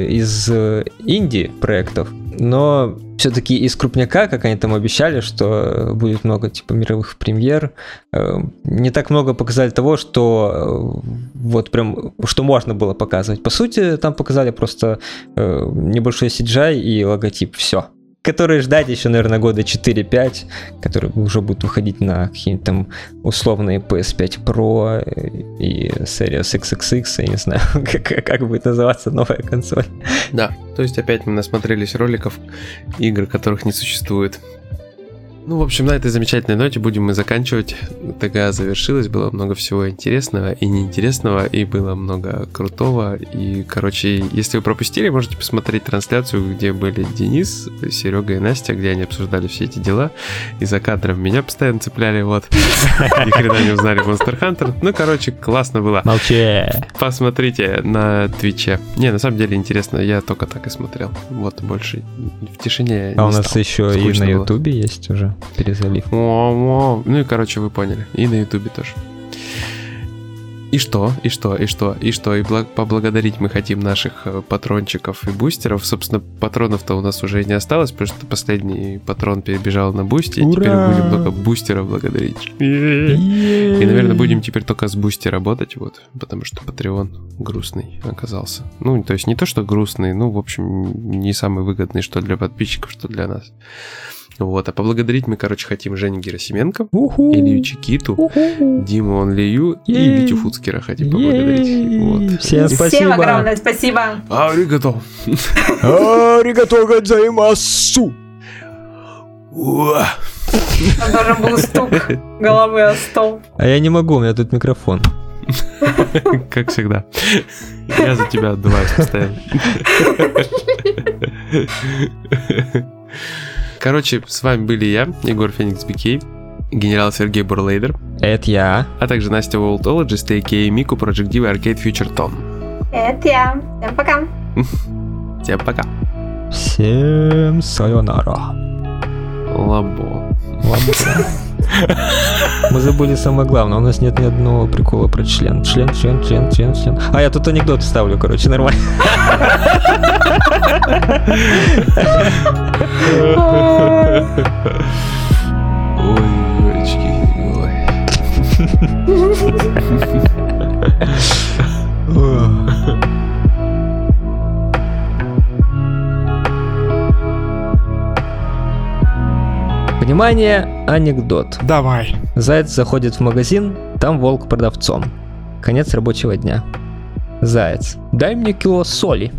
Speaker 2: из э, инди проектов. но все-таки из крупняка, как они там обещали, что будет много типа мировых премьер, э, не так много показали того, что вот прям, что можно было показывать. По сути, там показали просто небольшой CGI и логотип, все которые ждать еще, наверное, года 4-5, которые уже будут выходить на какие-нибудь там условные PS5 Pro и Series XXX, я не знаю, (laughs) как, как будет называться новая консоль.
Speaker 1: Да, то есть опять мы насмотрелись роликов, игр, которых не существует. Ну, в общем, на этой замечательной ноте будем мы заканчивать. ТГА завершилась, было много всего интересного и неинтересного, и было много крутого. И, короче, если вы пропустили, можете посмотреть трансляцию, где были Денис, Серега и Настя, где они обсуждали все эти дела. И за кадром меня постоянно цепляли, вот. Ни хрена не узнали Monster Hunter. Ну, короче, классно было.
Speaker 2: Молчи.
Speaker 1: Посмотрите на Твиче. Не, на самом деле интересно, я только так и смотрел. Вот, больше в тишине
Speaker 2: А у нас еще и на Ютубе есть уже перезалив.
Speaker 1: Ну и, короче, вы поняли. И на Ютубе тоже. И что, и что, и что, и что, и благ- поблагодарить мы хотим наших э, патрончиков и бустеров. Собственно, патронов-то у нас уже не осталось, потому что последний патрон перебежал на Boosty, и теперь мы будем только бустеров благодарить. И, наверное, будем теперь только с Boosty работать, вот, потому что Patreon грустный оказался. Ну, то есть не то, что грустный, ну, в общем, не самый выгодный, что для подписчиков, что для нас. Вот, а поблагодарить мы, короче, хотим Женю Герасименко,
Speaker 2: Уху.
Speaker 1: Илью Чикиту,
Speaker 2: Уху.
Speaker 1: Диму Онлию и. Витю Фуцкера хотим поблагодарить. Вот.
Speaker 2: Всем
Speaker 3: Всем
Speaker 2: спасибо.
Speaker 3: огромное спасибо.
Speaker 1: Аригато. (laughs)
Speaker 2: Аригато.
Speaker 3: Там должен был стук головы о стол.
Speaker 2: А я не могу, у меня тут микрофон. (laughs)
Speaker 1: Как всегда. Я за тебя отдуваюсь постоянно. (laughs) Короче, с вами были я, Егор Феникс Бикей, генерал Сергей Бурлейдер,
Speaker 2: Это я.
Speaker 1: а также Настя Волтологист, а.к.а. Мику, Project Diva, Arcade Future Tone.
Speaker 3: Это я. Всем пока. (laughs)
Speaker 1: Всем пока.
Speaker 2: Всем сайонара.
Speaker 1: Лабо.
Speaker 2: Ладно. Мы забыли самое главное, у нас нет ни одного прикола про член. Член, член, член, член, член. А я тут анекдот вставлю, короче, нормально.
Speaker 1: Ой, Юрочки, ой.
Speaker 2: Внимание, анекдот.
Speaker 4: Давай.
Speaker 2: Заяц заходит в магазин, там волк продавцом. Конец рабочего дня. Заяц, дай мне кило соли.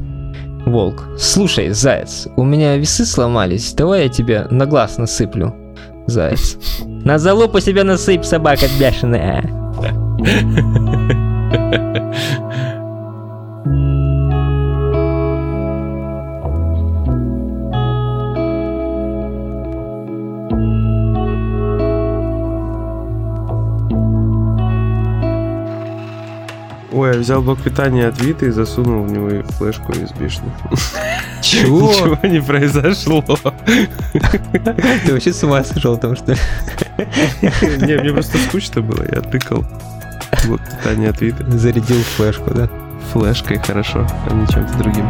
Speaker 2: Волк, слушай, заяц, у меня весы сломались, давай я тебе на глаз насыплю. Заяц, на залупу себе насыпь, собака бешеная. (laughs)
Speaker 1: Ой, я взял блок питания от Виты и засунул в него флешку USB-шную.
Speaker 2: Чего? (laughs)
Speaker 1: Ничего не произошло.
Speaker 2: Ты вообще с ума сошел там, что ли?
Speaker 1: Не, мне просто скучно было, я тыкал блок питания от Виты.
Speaker 2: Зарядил флешку, да?
Speaker 1: Флешкой хорошо, а не чем-то другим.